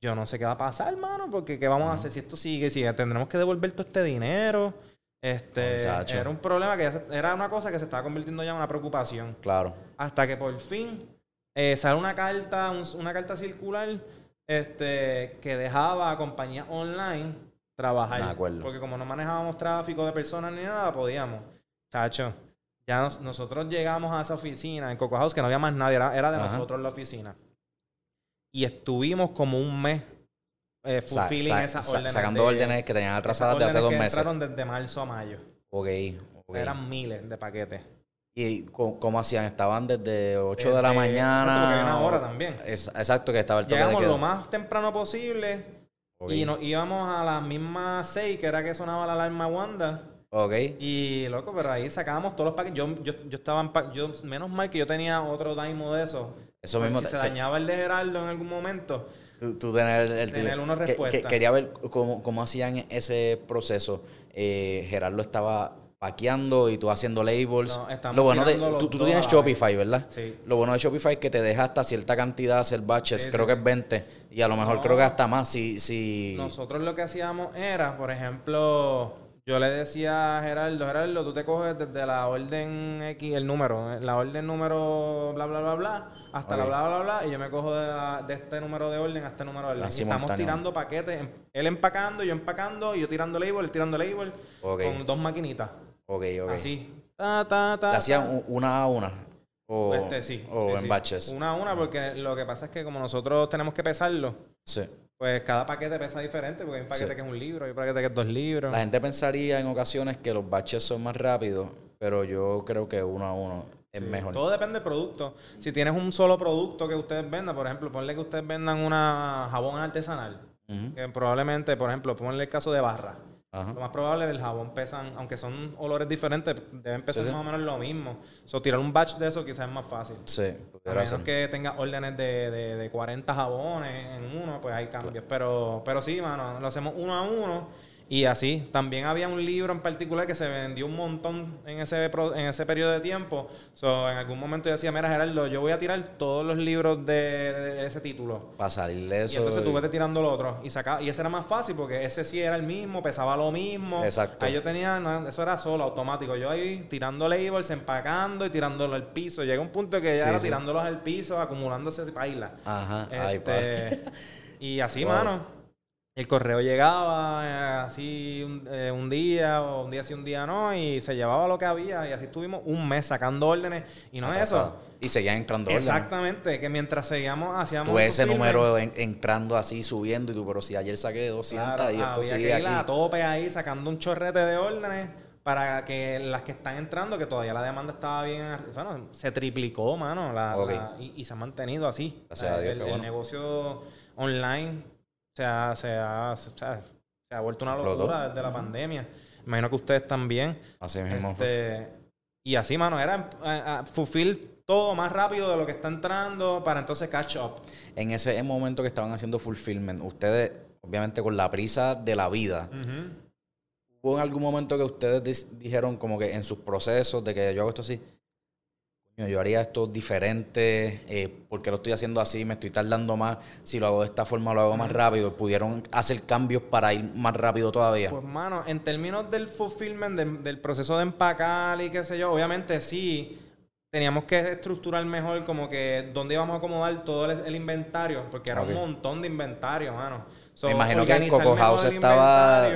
B: yo no sé qué va a pasar, mano, porque qué vamos a hacer si esto sigue, si tendremos que devolver todo este dinero. Este,
A: Muchacho.
B: era un problema que se- era una cosa que se estaba convirtiendo ya en una preocupación.
A: Claro.
B: Hasta que por fin eh, sale una carta, un- una carta circular este, que dejaba a compañías online trabajar. Porque como no manejábamos tráfico de personas ni nada, podíamos. Chacho, ya nos- nosotros llegamos a esa oficina en Coco House, que no había más nadie, era, era de
A: Ajá.
B: nosotros la oficina. Y estuvimos como un mes eh, fulfilling
A: sa-
B: esas
A: sa-
B: órdenes.
A: sacando
B: de-
A: órdenes que tenían atrasadas de hace dos
B: que
A: meses.
B: entraron desde marzo a mayo.
A: Ok. ok.
B: Eran miles de paquetes.
A: ¿Y cómo hacían? ¿Estaban desde 8 de la mañana?
B: exacto, porque había una hora también.
A: Es- exacto, que estaba el toque de
B: Llegamos
A: queda.
B: lo más temprano posible Y nos íbamos a las mismas seis, que era que sonaba la alarma Wanda.
A: Ok.
B: Y loco, pero ahí sacábamos todos los paquetes. Yo, yo, yo estaba en pa- yo, menos mal que yo tenía otro Daimo de esos.
A: Eso
B: Por
A: mismo.
B: si
A: te-
B: se dañaba el de Gerardo en algún momento.
A: Tú, tú tener el,
B: Tener una
A: que- que-
B: respuesta.
A: quería ver cómo, cómo hacían ese proceso. Eh, Gerardo estaba paqueando y tú haciendo labels.
B: No, estamos
A: Lo bueno de, tú, tú tienes. Shopify, ¿verdad?
B: Sí.
A: Lo bueno de Shopify es que te deja hasta cierta cantidad hacer batches,
B: Sí,
A: creo
B: sí,
A: que es 20 y a lo mejor
B: No.
A: creo que hasta más si si
B: Nosotros lo que hacíamos era, por ejemplo, yo le decía a Gerardo, Gerardo, tú te coges desde la orden X, el número, la orden número bla, bla, bla, bla, hasta la bla, bla, bla, y yo me cojo de, la- de este número de orden a este número de orden. Y estamos tirando paquetes, em- él empacando, yo empacando, y yo tirando label, él tirando label, con dos maquinitas.
A: Ok, ok.
B: Así. Ta, ta, ta,
A: ¿La hacían una a una? O,
B: Este, sí.
A: o
B: sí,
A: en
B: sí.
A: batches.
B: Una a una, porque lo que pasa es que como nosotros tenemos que pesarlo,
A: Sí.
B: pues cada paquete pesa diferente, porque hay un paquete
A: Sí.
B: que es un libro, hay un paquete que es dos libros.
A: La gente pensaría en ocasiones que los batches son más rápidos, pero yo creo que uno a uno es
B: Sí,
A: mejor.
B: Todo depende del producto. Si tienes un solo producto que ustedes vendan, por ejemplo, ponle que ustedes vendan una jabón artesanal, que probablemente, por ejemplo, ponle el caso de barra.
A: Ajá.
B: Lo más probable es el jabón pesan, aunque son olores diferentes, deben pesar
A: Sí, sí.
B: más o menos lo mismo. So, tirar un batch de eso quizás es más fácil.
A: Sí,
B: A menos
A: ser.
B: que tenga órdenes de, de, de 40 jabones en uno, pues hay cambios. Pero, pero sí, mano, lo hacemos uno a uno. Y así, también había un libro en particular que se vendió un montón en ese, en ese periodo de tiempo. So, en algún momento yo decía, mira Gerardo, yo voy a tirar todos los libros de, de ese título.
A: Para salir de eso.
B: y entonces tú vete tirando lo otro. Y, saca, y ese era más fácil porque ese sí era el mismo, pesaba lo mismo.
A: Exacto.
B: Ahí yo tenía, no, eso era solo, automático. Yo ahí tirando labels, empacando y tirándolo al piso. Llega un punto que ya
A: Sí,
B: era
A: sí.
B: tirándolos al piso, acumulándose paila.
A: Ajá.
B: Este, y así,
A: Wow.
B: mano. El correo llegaba eh, así un, eh, un día, o un día sí, un día no, y se llevaba lo que había. Y así estuvimos un mes sacando órdenes. Y no es eso.
A: Y seguían entrando órdenes.
B: Exactamente, que mientras seguíamos, hacíamos.
A: Tú ves ese número en- entrando así, subiendo, y tú, pero si ayer saqué 200
B: claro,
A: y esto sigue
B: que ir a
A: aquí.
B: tope ahí sacando un chorrete de órdenes para que las que están entrando, que todavía la demanda estaba bien, bueno, se triplicó, mano, la- la- y, y se ha mantenido así.
A: Gracias a Dios,
B: el, el
A: bueno.
B: negocio online se ha, se ha, se ha- se ha vuelto una locura desde la pandemia. Imagino que ustedes también.
A: Así mismo.
B: Este, y así, mano, era a, a fulfill todo más rápido de lo que está entrando para entonces catch up.
A: En ese momento que estaban haciendo fulfillment, ustedes, obviamente con la prisa de la vida, ¿hubo en algún momento que ustedes dijeron como que en sus procesos de que yo hago esto así, yo haría esto diferente, eh, porque lo estoy haciendo así, me estoy tardando más, si lo hago de esta forma lo hago más rápido, pudieron hacer cambios para ir más rápido todavía?
B: Pues, mano, en términos del fulfillment, del, del proceso de empacar y qué sé yo, obviamente sí, teníamos que estructurar mejor como que dónde íbamos a acomodar todo el, el inventario, porque era un montón de inventario, mano. So,
A: Me imagino que
B: organizar
A: Coco House
B: el
A: estaba-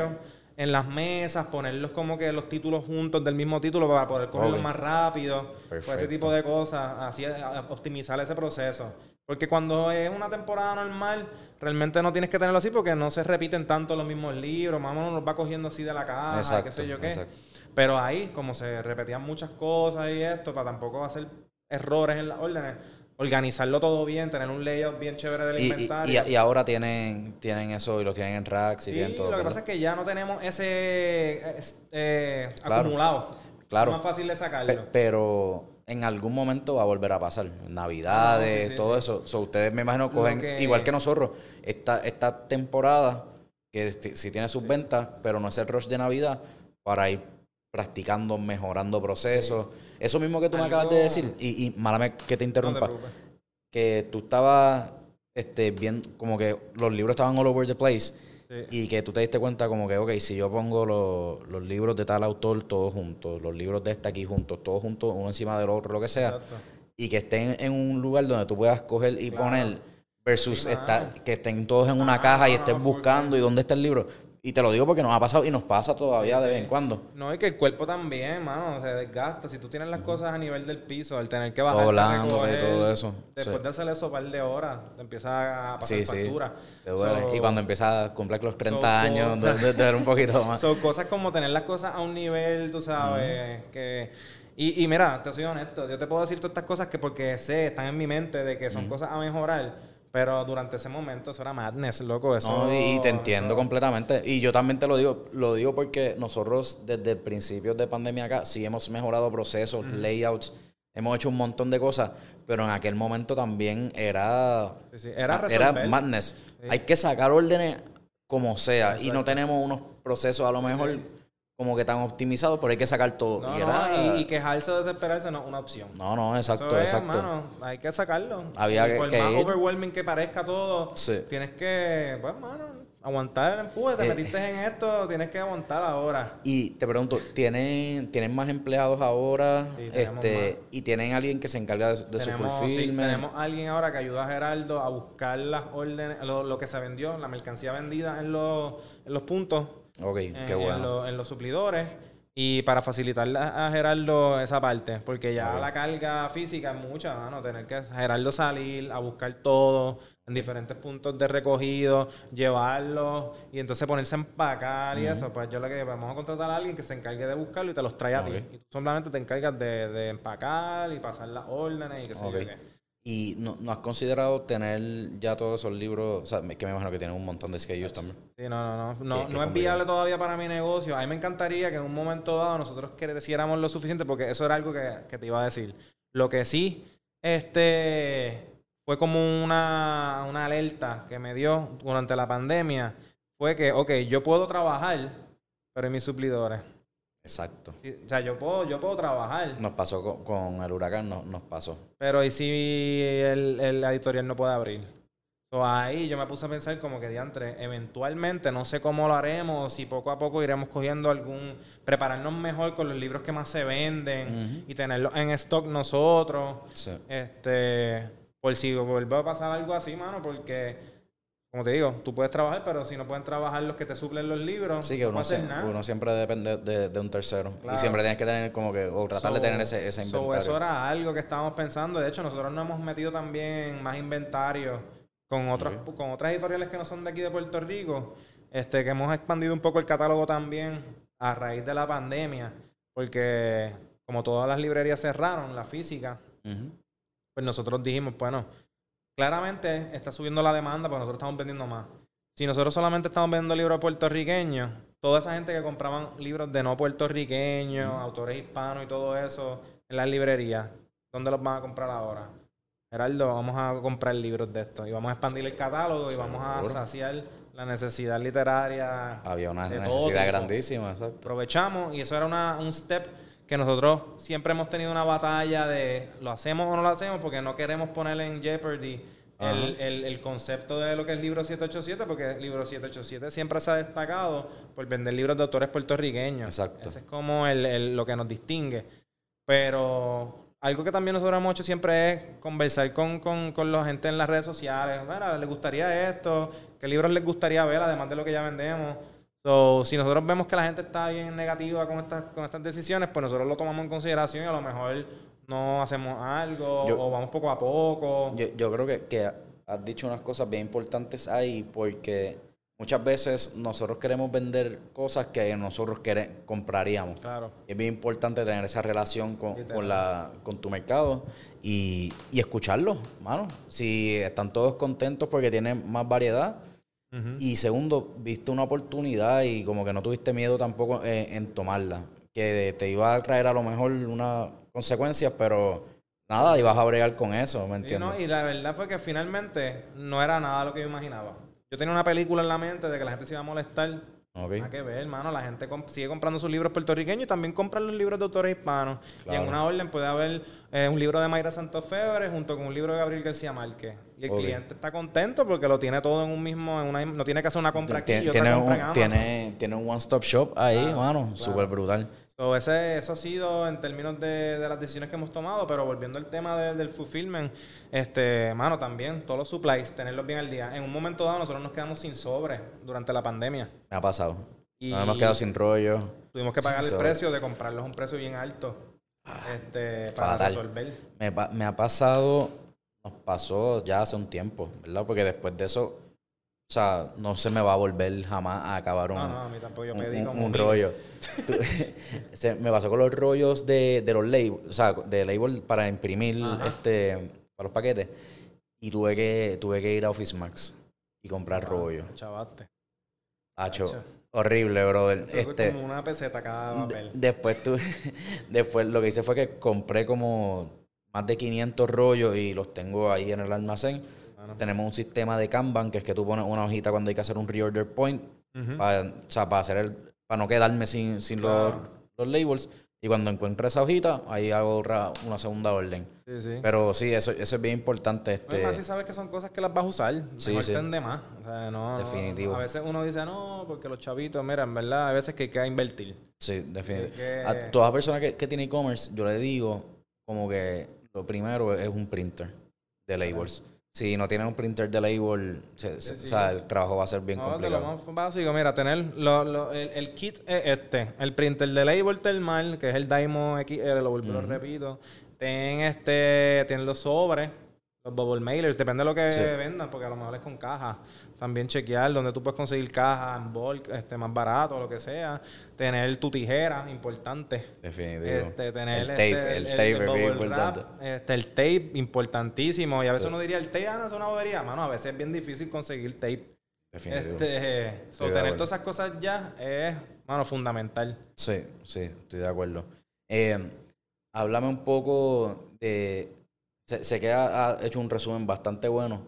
B: En las mesas, ponerlos como que los títulos juntos del mismo título para poder cogerlos más rápido. Pues ese tipo de cosas, así optimizar ese proceso. Porque cuando es una temporada normal, realmente no tienes que tenerlo así porque no se repiten tanto los mismos libros, más o menos los va cogiendo así de la caja,
A: Exacto,
B: qué sé yo qué.
A: exacto.
B: Pero ahí, como se repetían muchas cosas y esto, para tampoco hacer errores en las órdenes, organizarlo todo bien, tener un layout bien chévere del
A: Y,
B: inventario.
A: y- y ahora tienen, tienen eso y lo tienen en racks y
B: Sí,
A: tienen todo.
B: lo que pasa es que ya no tenemos ese es- eh,
A: Claro,
B: acumulado.
A: claro.
B: Es más fácil de
A: Pe-
B: sacarlo.
A: pero en algún momento va a volver a pasar. Navidades,
B: Ah, sí, sí,
A: todo eso. So, ustedes me imagino cogen,
B: que-
A: igual que nosotros, esta, esta temporada, que sí tiene sus ventas, pero no es el rush de Navidad, para ir practicando, mejorando procesos. Eso mismo que tú me acabas de decir, y, y málame que te
B: No te
A: interrumpa, que tú estabas este, viendo, como que los libros estaban all over the place.
B: Sí.
A: Y que tú te diste cuenta como que, ok, si yo pongo los, los libros de tal autor todos juntos, los libros de este aquí juntos, todos juntos, uno encima del otro, lo que sea,
B: Exacto.
A: y que estén en un lugar donde tú puedas coger y
B: Claro.
A: poner versus
B: Sí,
A: estar, que estén todos en una
B: Ah,
A: caja y estés buscando y dónde está el libro. Y te lo digo porque nos ha pasado y nos pasa todavía
B: Sí,
A: de
B: sí.
A: vez en cuando.
B: No, y que el cuerpo también, mano, se desgasta. Si tú tienes las cosas a nivel del piso, al tener que bajar,
A: Doblándote y todo eso.
B: Después
A: Sí.
B: de hacer eso un par de horas, te empieza a pasar factura.
A: Te duele.
B: So-
A: y cuando empiezas a cumplir los 30
B: so
A: años, de ver un poquito más.
B: Son cosas como tener las cosas a un nivel, tú sabes, que... Y, y mira, te soy honesto, yo te puedo decir todas estas cosas que porque sé, están en mi mente de que son cosas a mejorar, pero durante ese momento eso era madness, loco, eso...
A: No, y, y te entiendo
B: eso-
A: completamente. Y yo también te lo digo, lo digo porque nosotros desde el principio de pandemia acá sí hemos mejorado procesos, layouts, hemos hecho un montón de cosas, pero en aquel momento también era,
B: Sí, sí, Era
A: era madness.
B: Sí.
A: Hay que sacar órdenes como sea y no tenemos unos procesos a lo mejor como que tan optimizados, pero hay que sacar todo.
B: No,
A: y
B: no, y, y quejarse o desesperarse no es una opción.
A: no, no, exacto,
B: Eso es,
A: exacto.
B: hay que sacarlo.
A: Había
B: Y
A: que-
B: por
A: que
B: más
A: ir.
B: overwhelming que parezca todo,
A: Sí.
B: tienes que, pues, mano, aguantar el empuje. Te
A: Eh.
B: metiste en esto, tienes que aguantar ahora.
A: Y te pregunto, ¿tienen, ¿tienen más empleados ahora?
B: Sí,
A: este,
B: más.
A: y tienen alguien que se encarga de, de su
B: tenemos, sí,
A: fulfillment.
B: tenemos alguien ahora que ayuda a Geraldo a buscar las órdenes, lo, lo que se vendió, la mercancía vendida en los, en los puntos,
A: Ok,
B: en,
A: qué
B: en
A: bueno.
B: en los suplidores. Y para facilitarle a a Geraldo esa parte, porque ya la carga física es mucha, ¿no? Tener que Geraldo salir a buscar todo en diferentes puntos de recogido, llevarlo y entonces ponerse a empacar y eso. Pues yo lo que vamos a contratar a alguien que se encargue de buscarlo y te los trae a
A: Ok.
B: ti. Y tú solamente te encargas de, de empacar y pasar las órdenes y qué sé yo qué.
A: ¿Y no, no has considerado tener ya todos esos libros? O sea, que me imagino que tienen un montón de SKUs también.
B: Sí, no, no, no. No, no es viable todavía para mi negocio. A mí me encantaría que en un momento dado nosotros creciéramos lo suficiente, porque eso era algo que, que te iba a decir. Lo que sí, este, fue como una, una alerta que me dio durante la pandemia, fue que, ok, yo puedo trabajar, pero en mis suplidores.
A: Exacto.
B: Sí, o sea, yo puedo, yo puedo trabajar,
A: Nos pasó con, con el huracán, no- nos pasó.
B: pero ¿y si el, el editorial no puede abrir? So, ahí yo me puse a pensar como que diantre, eventualmente, no sé cómo lo haremos, si poco a poco iremos cogiendo algún, prepararnos mejor con los libros que más se venden y tenerlos en stock nosotros,
A: Sí.
B: este, por si vuelve a pasar algo así, mano, porque como te digo, tú puedes trabajar, pero si no pueden trabajar los que te suplen los libros,
A: Sí, que
B: no
A: uno,
B: hacer
A: sie-
B: nada.
A: uno siempre depende de, de un tercero.
B: Claro.
A: Y siempre tienes que tener como que, o tratar de tener ese, ese
B: so
A: inventario.
B: eso era algo que estábamos pensando. De hecho, nosotros nos hemos metido también más inventario con otras,
A: Ok.
B: con otras editoriales que no son de aquí de Puerto Rico. Este, que hemos expandido un poco el catálogo también a raíz de la pandemia. Porque como todas las librerías cerraron, la física, pues nosotros dijimos, bueno, claramente está subiendo la demanda, porque nosotros estamos vendiendo más. Si nosotros solamente estamos vendiendo libros puertorriqueños, toda esa gente que compraban libros de no puertorriqueños, autores hispanos y todo eso en las librerías, ¿dónde los van a comprar ahora? Geraldo, vamos a comprar libros de estos y vamos a expandir el catálogo y vamos a saciar la necesidad literaria.
A: Había una necesidad grandísima, exacto.
B: Aprovechamos y eso era una, un step que nosotros siempre hemos tenido una batalla de lo hacemos o no lo hacemos porque no queremos poner en jeopardy el, el- el concepto de lo que es libro 787 porque el libro 787 siempre se ha destacado por vender libros de autores puertorriqueños.
A: Exacto.
B: Ese es como el- el- lo que nos distingue. Pero algo que también nosotros hemos hecho siempre es conversar con, con, con la gente en las redes sociales. Mira, ¿les gustaría esto? ¿Qué libros les gustaría ver además de lo que ya vendemos? So, si nosotros vemos que la gente está bien negativa con estas, con estas decisiones, pues nosotros lo tomamos en consideración y a lo mejor no hacemos algo
A: Yo-
B: o vamos poco a poco.
A: Yo, yo creo que, que has dicho unas cosas bien importantes ahí porque muchas veces nosotros queremos vender cosas que nosotros compraríamos.
B: Claro.
A: Es bien importante tener esa relación con, con la, con tu mercado y, y escucharlo, mano. Si están todos contentos porque tienen más variedad. Y segundo, viste una oportunidad y como que no tuviste miedo tampoco en, en tomarla. Que te iba a traer a lo mejor unas consecuencias, pero nada, ibas a bregar con eso, ¿me
B: Sí,
A: entiendes?
B: ¿no? Y la verdad fue que finalmente no era nada lo que yo imaginaba. Yo tenía una película en la mente de que la gente se iba a molestar.
A: Ok.
B: Nada que ver, hermano. La gente comp- sigue comprando sus libros puertorriqueños y también compran los libros de autores hispanos. Y en una orden puede haber eh, un libro de Mayra Santos Febre junto con un libro de Gabriel García Márquez. Y el cliente está contento porque lo tiene todo en un mismo, en una, no tiene que hacer una compra aquí
A: Tien-
B: y otra
A: tiene,
B: compra
A: un, tiene, tiene un one-stop shop ahí,
B: Claro,
A: mano.
B: claro.
A: Súper brutal.
B: So, ese, eso ha sido en términos de, de las decisiones que hemos tomado, pero volviendo al tema de- del fulfillment, este, mano, también todos los supplies, tenerlos bien al día. En un momento dado nosotros nos quedamos sin sobre durante la pandemia.
A: Me ha pasado.
B: Y-
A: Nos hemos quedado sin rollo.
B: Tuvimos que pagar el precio de comprarlos a un precio bien alto este, para
A: fatal.
B: resolver.
A: Me, me ha pasado, nos pasó ya hace un tiempo, ¿verdad? Porque después de eso, o sea, no se me va a volver jamás a acabar un,
B: No, no, a mí tampoco. Yo pedí
A: un- un rollo. Se- me pasó con los rollos de, de los labels, o sea, de label para imprimir
B: Ajá.
A: este para los paquetes. Y tuve que, tuve que ir a Office Max y comprar rollo.
B: Chavaste.
A: Hacho, horrible, brother. Este,
B: como una peseta cada papel.
A: después, tu- después lo que hice fue que compré como más de 500 rollos y los tengo ahí en el almacén. Tenemos un sistema de Kanban, que es que tú pones una hojita cuando hay que hacer un reorder point, para, o sea, para, hacer el, para no quedarme sin, sin los,
B: Claro.
A: los labels. Y cuando encuentre esa hojita, ahí hago una segunda orden.
B: Sí, sí.
A: Pero sí, eso, eso es bien importante. Este,
B: Además, si sabes que son cosas que las vas a usar,
A: Sí, sí.
B: de más. O sea, no, no-
A: Definitivo.
B: a veces uno dice, no, porque los chavitos, mira, en verdad, a veces que hay que invertir.
A: Sí, definitivamente.
B: que-
A: A toda persona que, que tiene e-commerce, yo le digo como que lo primero es un printer de labels. Si no tienen un printer de label, se- se-
B: Sí,
A: o sea, el trabajo va a ser bien
B: No, de lo
A: complicado.
B: más básico, mira, tener lo- lo- el, el kit es este, el printer de label thermal, que es el Dymo XL, lo, vuelvo- lo repito. Ten este, tienen los sobres, los bubble mailers, depende de lo que
A: Sí.
B: vendan, porque a lo mejor es con caja. También chequear donde tú puedes conseguir caja en bulk, este, más barato, lo que sea. Tener tu tijera, importante.
A: Definitivo.
B: Este, tener
A: el
B: este,
A: tape, el, tape es bien
B: bubble
A: importante.
B: wrap, este, el tape, importantísimo. Y a veces
A: Sí.
B: uno diría, el tape, ah, no es una bobería. Mano, a veces es bien difícil conseguir tape.
A: Definitivo.
B: Este, so, tener
A: acuerdo.
B: todas esas cosas ya es, mano, fundamental.
A: Sí, sí, estoy de acuerdo. Eh, háblame un poco de. Sé, sé que ha, ha hecho un resumen bastante bueno.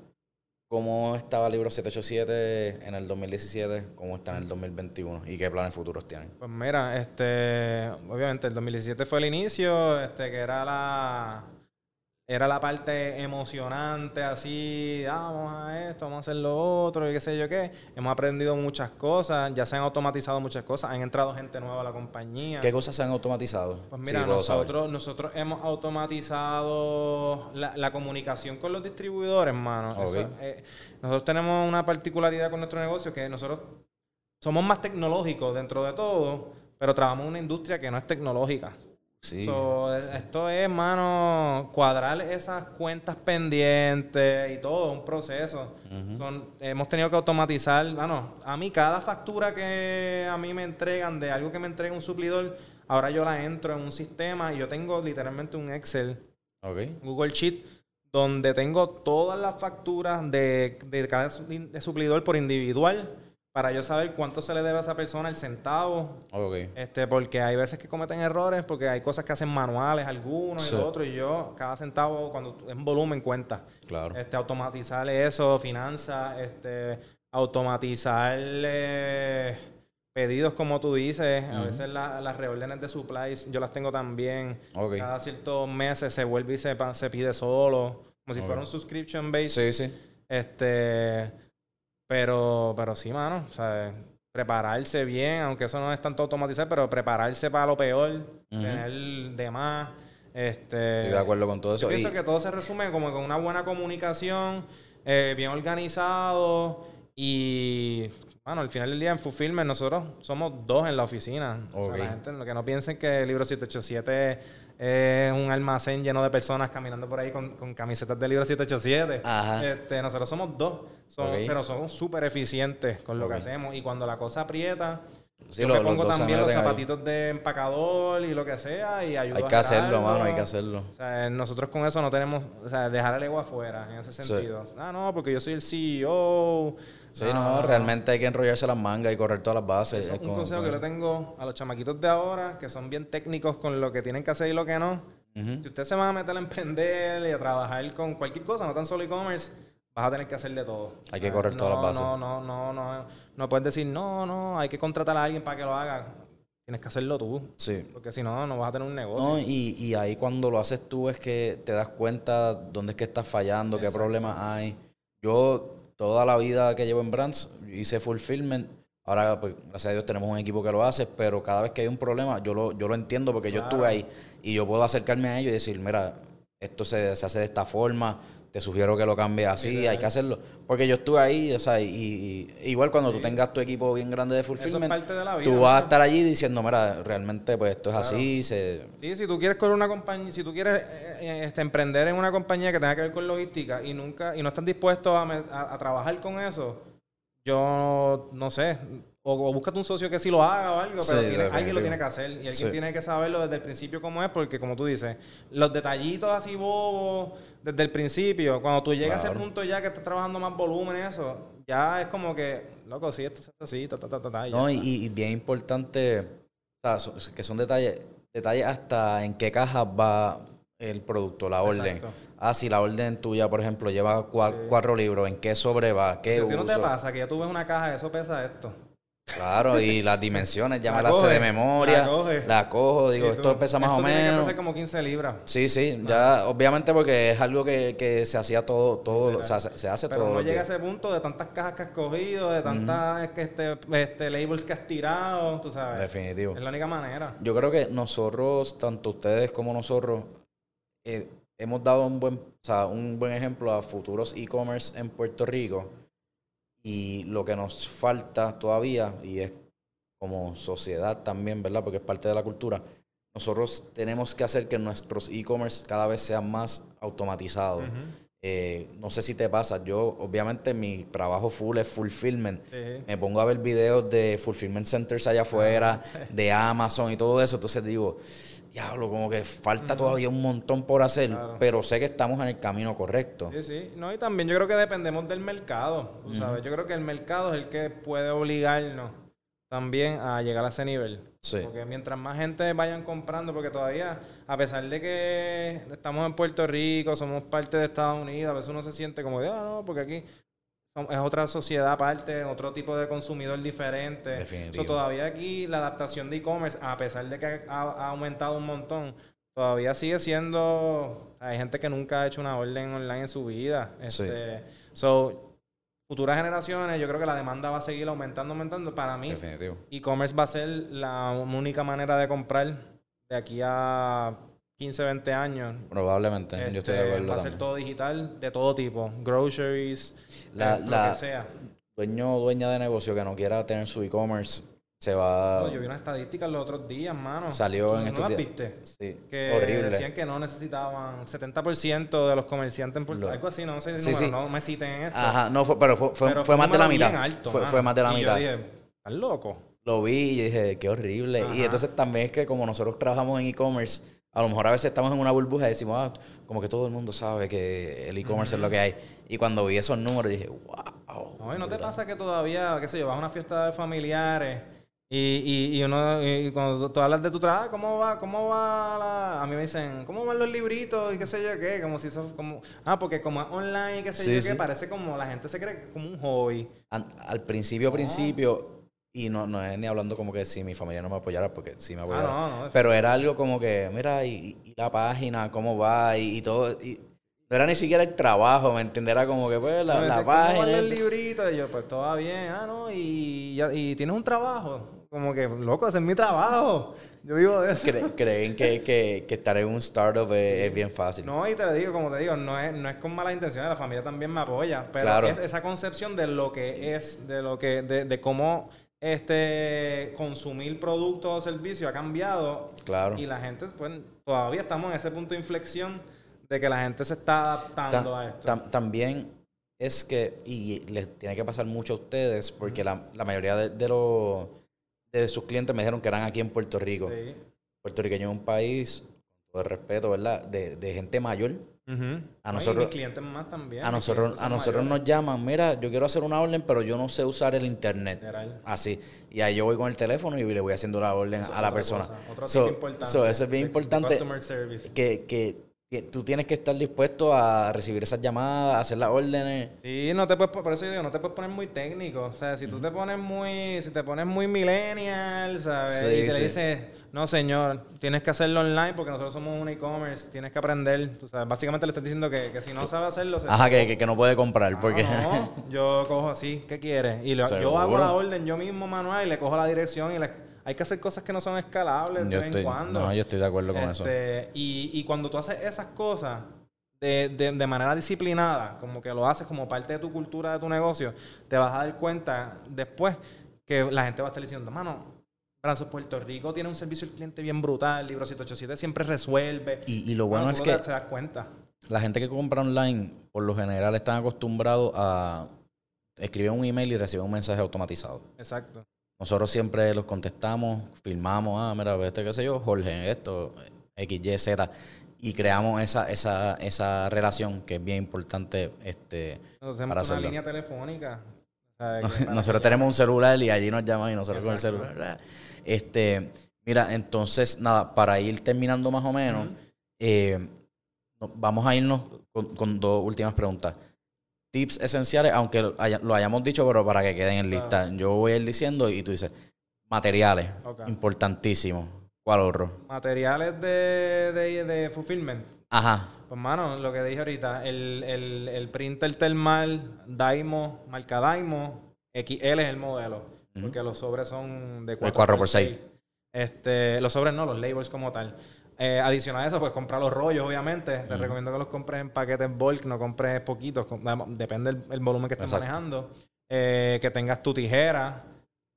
A: ¿Cómo estaba Libro 787 en el 2017? ¿Cómo está en el 2021? ¿Y qué planes futuros tienen?
B: Pues mira, este, obviamente el 2017 fue el inicio, este, que era la, era la parte emocionante, así, ah, vamos a esto, vamos a hacer lo otro, y qué sé yo qué. Hemos aprendido muchas cosas, ya se han automatizado muchas cosas, han entrado gente nueva a la compañía.
A: ¿Qué cosas se han automatizado?
B: Pues mira, nosotros, nosotros hemos automatizado la, comunicación con los distribuidores, hermano. Eh, nosotros tenemos una particularidad con nuestro negocio que nosotros somos más tecnológicos dentro de todo, pero trabajamos en una industria que no es tecnológica. Esto es, mano, cuadrar esas cuentas pendientes y todo, un proceso. hemos tenido que automatizar, bueno, a mí cada factura que a mí me entregan de algo que me entrega un suplidor, ahora yo la entro en un sistema y yo tengo literalmente un Excel, Google Sheet, donde tengo todas las facturas de, de cada suplidor por individual para yo saber cuánto se le debe a esa persona el centavo. Este, porque hay veces que cometen errores, porque hay cosas que hacen manuales algunos y otros, y yo, cada centavo, cuando en volumen cuenta.
A: Claro.
B: Este, automatizar eso, finanzas, este, automatizar pedidos, como tú dices. A veces las reórdenes de supplies, yo las tengo también. Cada ciertos meses se vuelve y se, se pide solo. Como si fuera un subscription base.
A: Sí, sí.
B: Este pero, pero sí, mano. O sea, prepararse bien, aunque eso no es tanto automatizar, pero prepararse para lo peor, tener de más. Este,
A: Estoy de acuerdo con todo eso.
B: Yo pienso que todo se resume como con una buena comunicación, eh, bien organizado y, bueno, al final del día en Fulfillment nosotros somos dos en la oficina. O sea, la gente que no piensen que el libro 787 es un almacén lleno de personas caminando por ahí con, camisetas de libro 787. Este, nosotros somos dos, pero somos súper eficientes con lo que hacemos. Y cuando la cosa aprieta, yo lo, pongo también los zapatitos de empacador y lo que sea y ayuda
A: Hay que hacerlo, mano, hay que hacerlo.
B: O sea, nosotros con eso no tenemos, o sea, dejar el ego afuera en ese sentido. Ah, no, porque yo soy el CEO
A: Sí, no, realmente hay que enrollarse las mangas y correr todas las bases.
B: es un consejo que le tengo a los chamaquitos de ahora, que son bien técnicos con lo que tienen que hacer y lo que no. Si usted se va a meter a emprender y a trabajar con cualquier cosa, no tan solo e-commerce, vas a tener que hacer de todo.
A: Hay que correr todas las bases.
B: No, no, no, no. No puedes decir, no, no, hay que contratar a alguien para que lo haga. Tienes que hacerlo tú.
A: Sí.
B: Porque si no, no vas a tener un negocio.
A: No, y, y ahí cuando lo haces tú es que te das cuenta dónde es que estás fallando, qué problemas hay. Yo toda la vida que llevo en Brands hice fulfillment. Ahora, pues, gracias a Dios, tenemos un equipo que lo hace, pero cada vez que hay un problema, yo lo, yo lo entiendo porque yo estuve ahí y yo puedo acercarme a ellos y decir, mira, esto se, se hace de esta forma, te sugiero que lo cambies así, hay que hacerlo. Porque yo estuve ahí, o sea, y, igual cuando tú tengas tu equipo bien grande de fulfillment, tú vas a estar allí diciendo, mira, realmente pues esto es así. Se...
B: Sí, si tú quieres con una compañía, si tú quieres eh, eh, este, emprender en una compañía que tenga que ver con logística y nunca, y no estás dispuesto a, a trabajar con eso, yo no sé, o, búscate un socio que sí lo haga o algo, pero alguien lo tiene que hacer. Y alguien tiene que saberlo desde el principio cómo es, porque como tú dices, los detallitos así bobos desde el principio, cuando tú llegas a ese punto ya que estás trabajando más volumen y eso, ya es como que, loco, sí, esto es así, ta, ta, ta, ta,
A: No, y, bien importante, o sea, que son detalles, detalles hasta en qué caja va el producto, la orden. Ah, si la orden tuya, por ejemplo, lleva cuatro, libros, ¿en qué sobre va? ¿Qué
B: si a ti no te pasa que ya tú ves una caja, eso pesa esto.
A: Claro, y las dimensiones, ya me las sé de memoria. La, cojo, digo, esto pesa más o menos. Tiene que
B: pesar como 15 libras.
A: Sí, sí, ya, obviamente porque es algo que, que se hacía todo, todo, o sea, se, hace
B: Pero
A: todo.
B: Pero no llega a ese punto de tantas cajas que has cogido, de tantas este, este, labels que has tirado, tú sabes.
A: Definitivo.
B: Es la única manera.
A: Yo creo que nosotros, tanto ustedes como nosotros, eh, hemos dado un buen, o sea, un buen ejemplo a futuros e-commerce en Puerto Rico y lo que nos falta todavía, y es como sociedad también, ¿verdad? Porque es parte de la cultura, nosotros tenemos que hacer que nuestros e-commerce cada vez sean más automatizados. Eh, no sé si te pasa, yo obviamente mi trabajo full es fulfillment. Me pongo a ver videos de fulfillment centers allá afuera, de Amazon y todo eso. Entonces digo, diablo, como que falta todavía un montón por hacer, pero sé que estamos en el camino correcto.
B: Sí, sí. No, y también yo creo que dependemos del mercado, ¿sabes? Yo creo que el mercado es el que puede obligarnos también a llegar a ese nivel.
A: Sí.
B: Porque mientras más gente vayan comprando, porque todavía, a pesar de que estamos en Puerto Rico, somos parte de Estados Unidos, a veces uno se siente como de, ah, no, porque aquí es otra sociedad aparte, otro tipo de consumidor diferente. todavía aquí la adaptación de e-commerce, a pesar de que ha, aumentado un montón, todavía sigue siendo. Hay gente que nunca ha hecho una orden online en su vida. Este, So, futuras generaciones, yo creo que la demanda va a seguir aumentando, aumentando. Para mí, e-commerce va a ser la única manera de comprar de aquí a 15, 20 años.
A: Probablemente, yo estoy de
B: este,
A: acuerdo.
B: Va a ser todo digital, de todo tipo. Groceries,
A: la, lo que sea. Dueño o dueña de negocio que no quiera tener su e-commerce se va.
B: yo vi una estadística los otros días, mano.
A: Salió en
B: estos
A: días.
B: viste?
A: Sí.
B: Que horrible. decían que no necesitaban 70% de los comerciantes en Puerto Algo así, no sé sí, no me citen en esto.
A: Ajá, no, fue, pero fue, fue, fue más de la mitad.
B: Alto,
A: fue, fue, más de la
B: y
A: mitad.
B: Yo dije, ¿estás loco?
A: Lo vi y dije, qué horrible. Y entonces también es que como nosotros trabajamos en e-commerce, a lo mejor a veces estamos en una burbuja y decimos, ah, como que todo el mundo sabe que el e-commerce es lo que hay. Y cuando vi esos números dije, wow.
B: No, ¿no te pasa que todavía, qué sé yo, vas a una fiesta de familiares y, y, y uno, y cuando tú hablas de tu trabajo, ¿cómo va? ¿Cómo va la...? A mí me dicen, ¿cómo van los libritos y qué sé yo qué? Como si eso, como... Ah, porque como es online y qué sé yo qué, parece como la gente se cree como un hobby.
A: Al, principio, principio, y no, no es ni hablando como que si mi familia no me apoyara, porque sí me ah, apoyara. pero era algo como que, mira, y, la página, cómo va, y, todo. Y no era ni siquiera el trabajo, ¿me entenderá? Como que, pues, la, la página.
B: el librito, y yo, pues, todo va bien. Ah, no, y, y tienes un trabajo. Como que, loco, ese es mi trabajo. Yo vivo de eso.
A: creen que, que, que, estar en un startup es, bien fácil.
B: No, y te lo digo, como te digo, no es, no es con malas intenciones, la familia también me apoya. Pero es esa concepción de lo que es, de lo que, de, de cómo este consumir productos o servicios ha cambiado.
A: Claro.
B: Y la gente, pues, todavía estamos en ese punto de inflexión de que la gente se está adaptando a esto.
A: también es que, y les tiene que pasar mucho a ustedes, porque la, mayoría de, los de sus clientes me dijeron que eran aquí en Puerto Rico. Sí. Puertorriqueño es un país, con todo el respeto, ¿verdad? De, de gente mayor
B: a nosotros, clientes más también.
A: A nosotros, a nosotros nos llaman, mira, yo quiero hacer una orden, pero yo no sé usar el internet. Así. Y ahí yo voy con el teléfono y le voy haciendo la orden a la persona.
B: Otro so, importante. eso
A: es bien importante. Que, que tú tienes que estar dispuesto a recibir esas llamadas, a hacer las órdenes.
B: Sí, no te puedes, por eso digo, no te puedes poner muy técnico. O sea, si tú te pones muy, si te pones muy millennial, ¿sabes? y te le dices, no señor, tienes que hacerlo online porque nosotros somos un e-commerce, tienes que aprender. Tú sabes, básicamente le estás diciendo que, que si no sabe hacerlo... Se
A: Ajá, que, que, no puede comprar porque...
B: No, yo cojo así, ¿qué quieres? Y yo hago la orden yo mismo manual y le cojo la dirección y le hay que hacer cosas que no son escalables de vez en cuando.
A: No, yo estoy de acuerdo con eso.
B: Este, y, y, cuando tú haces esas cosas de, de, de, manera disciplinada, como que lo haces como parte de tu cultura, de tu negocio, te vas a dar cuenta después que la gente va a estar diciendo, mano, Brazos Puerto Rico tiene un servicio al cliente bien brutal, Libro 787 siempre resuelve.
A: Y, y lo bueno es que...
B: Te das cuenta.
A: La gente que compra online, por lo general, están acostumbrados a escribir un email y recibir un mensaje automatizado.
B: Exacto.
A: Nosotros siempre los contestamos, filmamos, ah, mira, este qué sé yo, Jorge, esto, X, Y, Z, y creamos esa, esa, esa relación que es bien importante este,
B: nosotros tenemos una línea telefónica.
A: nosotros tenemos un celular y allí nos llaman y nosotros con el celular. Este, mira, entonces, nada, para ir terminando más o menos, eh, vamos a irnos con dos últimas preguntas tips esenciales, aunque lo hayamos dicho, pero para que queden en lista. Yo voy a ir diciendo y tú dices, materiales, importantísimo. ¿Cuál otro?
B: Materiales de, de, de fulfillment.
A: Ajá.
B: Pues, mano, lo que dije ahorita, el, el, el printer termal Daimo, marca Daimo, XL es el modelo, porque los sobres son de
A: 4, x 6.
B: Este, los sobres no, los labels como tal. Eh, adicional a eso, pues comprar los rollos, obviamente. Te recomiendo que los compres en paquetes bulk, no compres poquitos. Depende del volumen que estés manejando. Eh, que tengas tu tijera,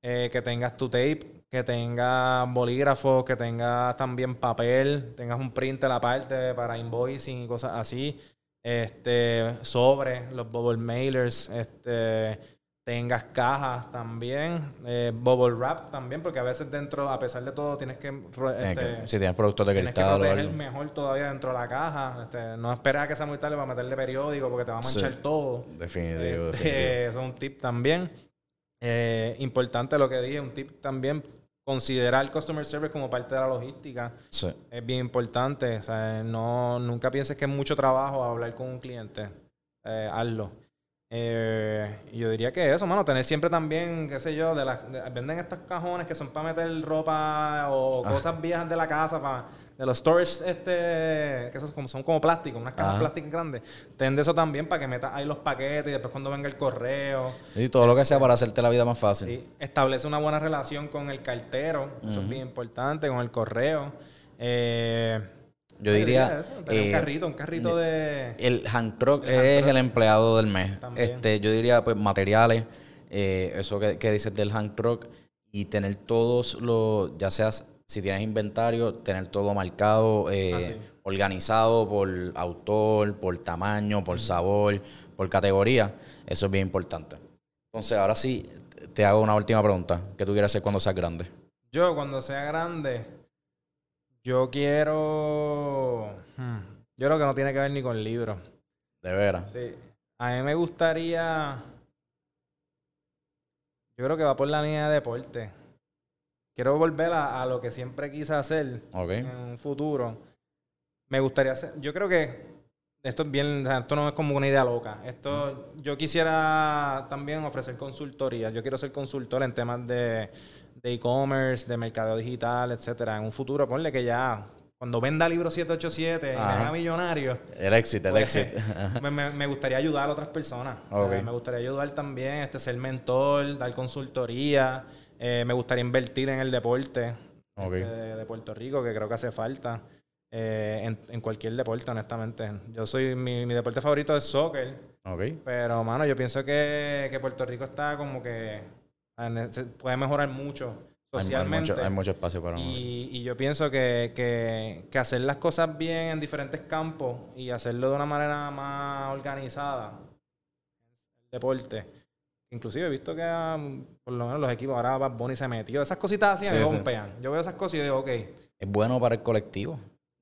B: eh, que tengas tu tape, que tengas bolígrafo, que tengas también papel, tengas un printer aparte para invoicing y cosas así. Este, sobre los bubble mailers, este tengas cajas también, eh, bubble wrap también, porque a veces dentro, a pesar de todo, tienes que...
A: Este, si tienes productos de cristal
B: tienes que proteger mejor todavía dentro de la caja. Este, no esperes a que sea muy tarde para meterle periódico porque te va a manchar todo.
A: Definitivo,
B: este, Eso es un tip también. Eh, importante lo que dije, un tip también, considerar el customer service como parte de la logística. Es bien importante. O sea, no, nunca pienses que es mucho trabajo hablar con un cliente. Eh, hazlo. Eh, y yo diría que eso, mano, tener siempre también, qué sé yo, de las de- venden estos cajones que son para meter ropa o
A: Ah.
B: cosas viejas de la casa, para, de los storage, este, que esos como, son como plásticos, unas cajas plásticas grandes. Ten de eso también para que metas ahí los paquetes y después cuando venga el correo.
A: Y todo lo que sea para hacerte la vida más fácil.
B: Sí, establece una buena relación con el cartero, eso es bien importante, con el correo. Eh,
A: Yo diría,
B: eso, tener un
A: eh,
B: carrito, un carrito de...
A: El hand truck
B: El hand
A: es
B: truck.
A: el empleado del mes.
B: También.
A: Este, yo diría, pues, materiales, eh, eso que, que dices del hand truck, y tener todos los, ya seas, si tienes inventario, tener todo marcado, eh,
B: Ah, sí.
A: organizado por autor, por tamaño, por sabor, por categoría. Eso es bien importante. Entonces, ahora sí, te hago una última pregunta. ¿Qué tú quieres hacer cuando seas grande?
B: Yo, cuando sea grande, yo quiero. Hmm, Yo creo que no tiene que ver ni con libros.
A: De veras.
B: Sí. A mí me gustaría. Yo creo que va por la línea de deporte. Quiero volver a, a lo que siempre quise hacer
A: Ok.
B: en un futuro. Me gustaría hacer. Yo creo que. Esto es bien, esto no es como una idea loca. Esto, yo quisiera también ofrecer consultoría. Yo quiero ser consultor en temas de de e-commerce, de mercado digital, etcétera. En un futuro, ponle que ya cuando venda libro 787 y me
A: Ajá.
B: haga millonario,
A: El éxito, el
B: Pues,
A: éxito.
B: me, me- me gustaría ayudar a otras personas. O sea,
A: Ok.
B: me gustaría ayudar también, este, ser mentor, dar consultoría. Eh, me gustaría invertir en el deporte
A: Ok.
B: de, de Puerto Rico, que creo que hace falta. Eh, en, en cualquier deporte, honestamente. Yo soy, mi, mi deporte favorito es soccer. Pero, mano, yo pienso que, que Puerto Rico está como que se puede mejorar mucho
A: Hay,
B: socialmente.
A: mucho, hay mucho espacio para
B: y, y yo pienso que, que, que hacer las cosas bien en diferentes campos y hacerlo de una manera más organizada, el deporte. Inclusive he visto que ah, por lo menos los equipos ahora Bad Bunny se metió. Esas cositas así me
A: Sí, sí.
B: pompean. Yo veo esas cosas y digo, ok.
A: Es bueno para el colectivo.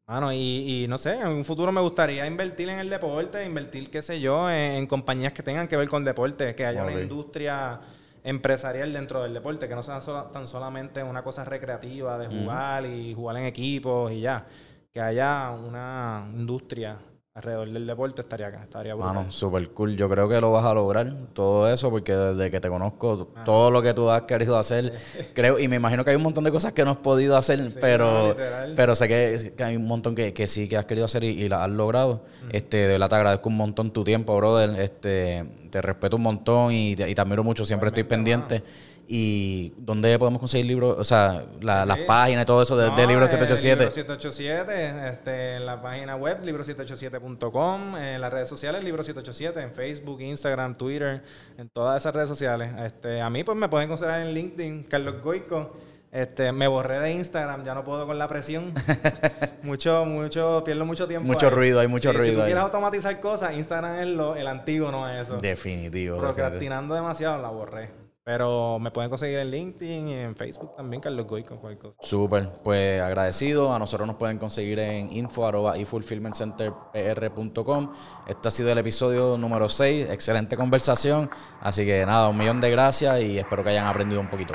B: Mano, y, y no sé, en un futuro me gustaría invertir en el deporte, invertir, qué sé yo, en, en compañías que tengan que ver con deporte, que haya una industria empresarial dentro del deporte, que no sea tan solamente una cosa recreativa de jugar y jugar en equipos y ya. Que haya una industria alrededor del deporte estaría acá, estaría brutal.
A: Mano, super cool. Yo creo que lo vas a lograr todo eso porque desde que te conozco, todo lo que tú has querido hacer, creo, y me imagino que hay un montón de cosas que no has podido hacer,
B: Sí,
A: pero,
B: literal.
A: pero sé que, que hay un montón que, que sí que has querido hacer y, y las has logrado. Este, de verdad te agradezco un montón tu tiempo, brother. Este, te respeto un montón y te, y te admiro mucho. Siempre estoy pendiente. ¿Y dónde podemos conseguir libros? O sea, la-
B: Sí,
A: las páginas y todo eso de,
B: No,
A: de Libro
B: eh,
A: 787.
B: Libro 787, este, en la página web, libro787.com, en las redes sociales, Libro 787, en Facebook, Instagram, Twitter, en todas esas redes sociales. Este, a mí, pues me pueden considerar en LinkedIn, Carlos Goico. Este, me borré de Instagram, ya no puedo con la presión. mucho, mucho, pierdo mucho tiempo.
A: Mucho
B: ahí.
A: ruido, hay mucho
B: Sí, Si
A: ruido
B: tú
A: ahí.
B: quieres automatizar cosas, Instagram es lo, el antiguo, no es eso.
A: Definitivo. definitivo.
B: Procrastinando demasiado, la borré. Pero me pueden conseguir en LinkedIn y en Facebook también, Carlos Goico, cualquier cosa.
A: Súper, pues agradecido. A nosotros nos pueden conseguir en info arroba ifulfillmentcenterpr.com. Este ha sido el episodio número 6. Excelente conversación. Así que nada, un millón de gracias y espero que hayan aprendido un poquito.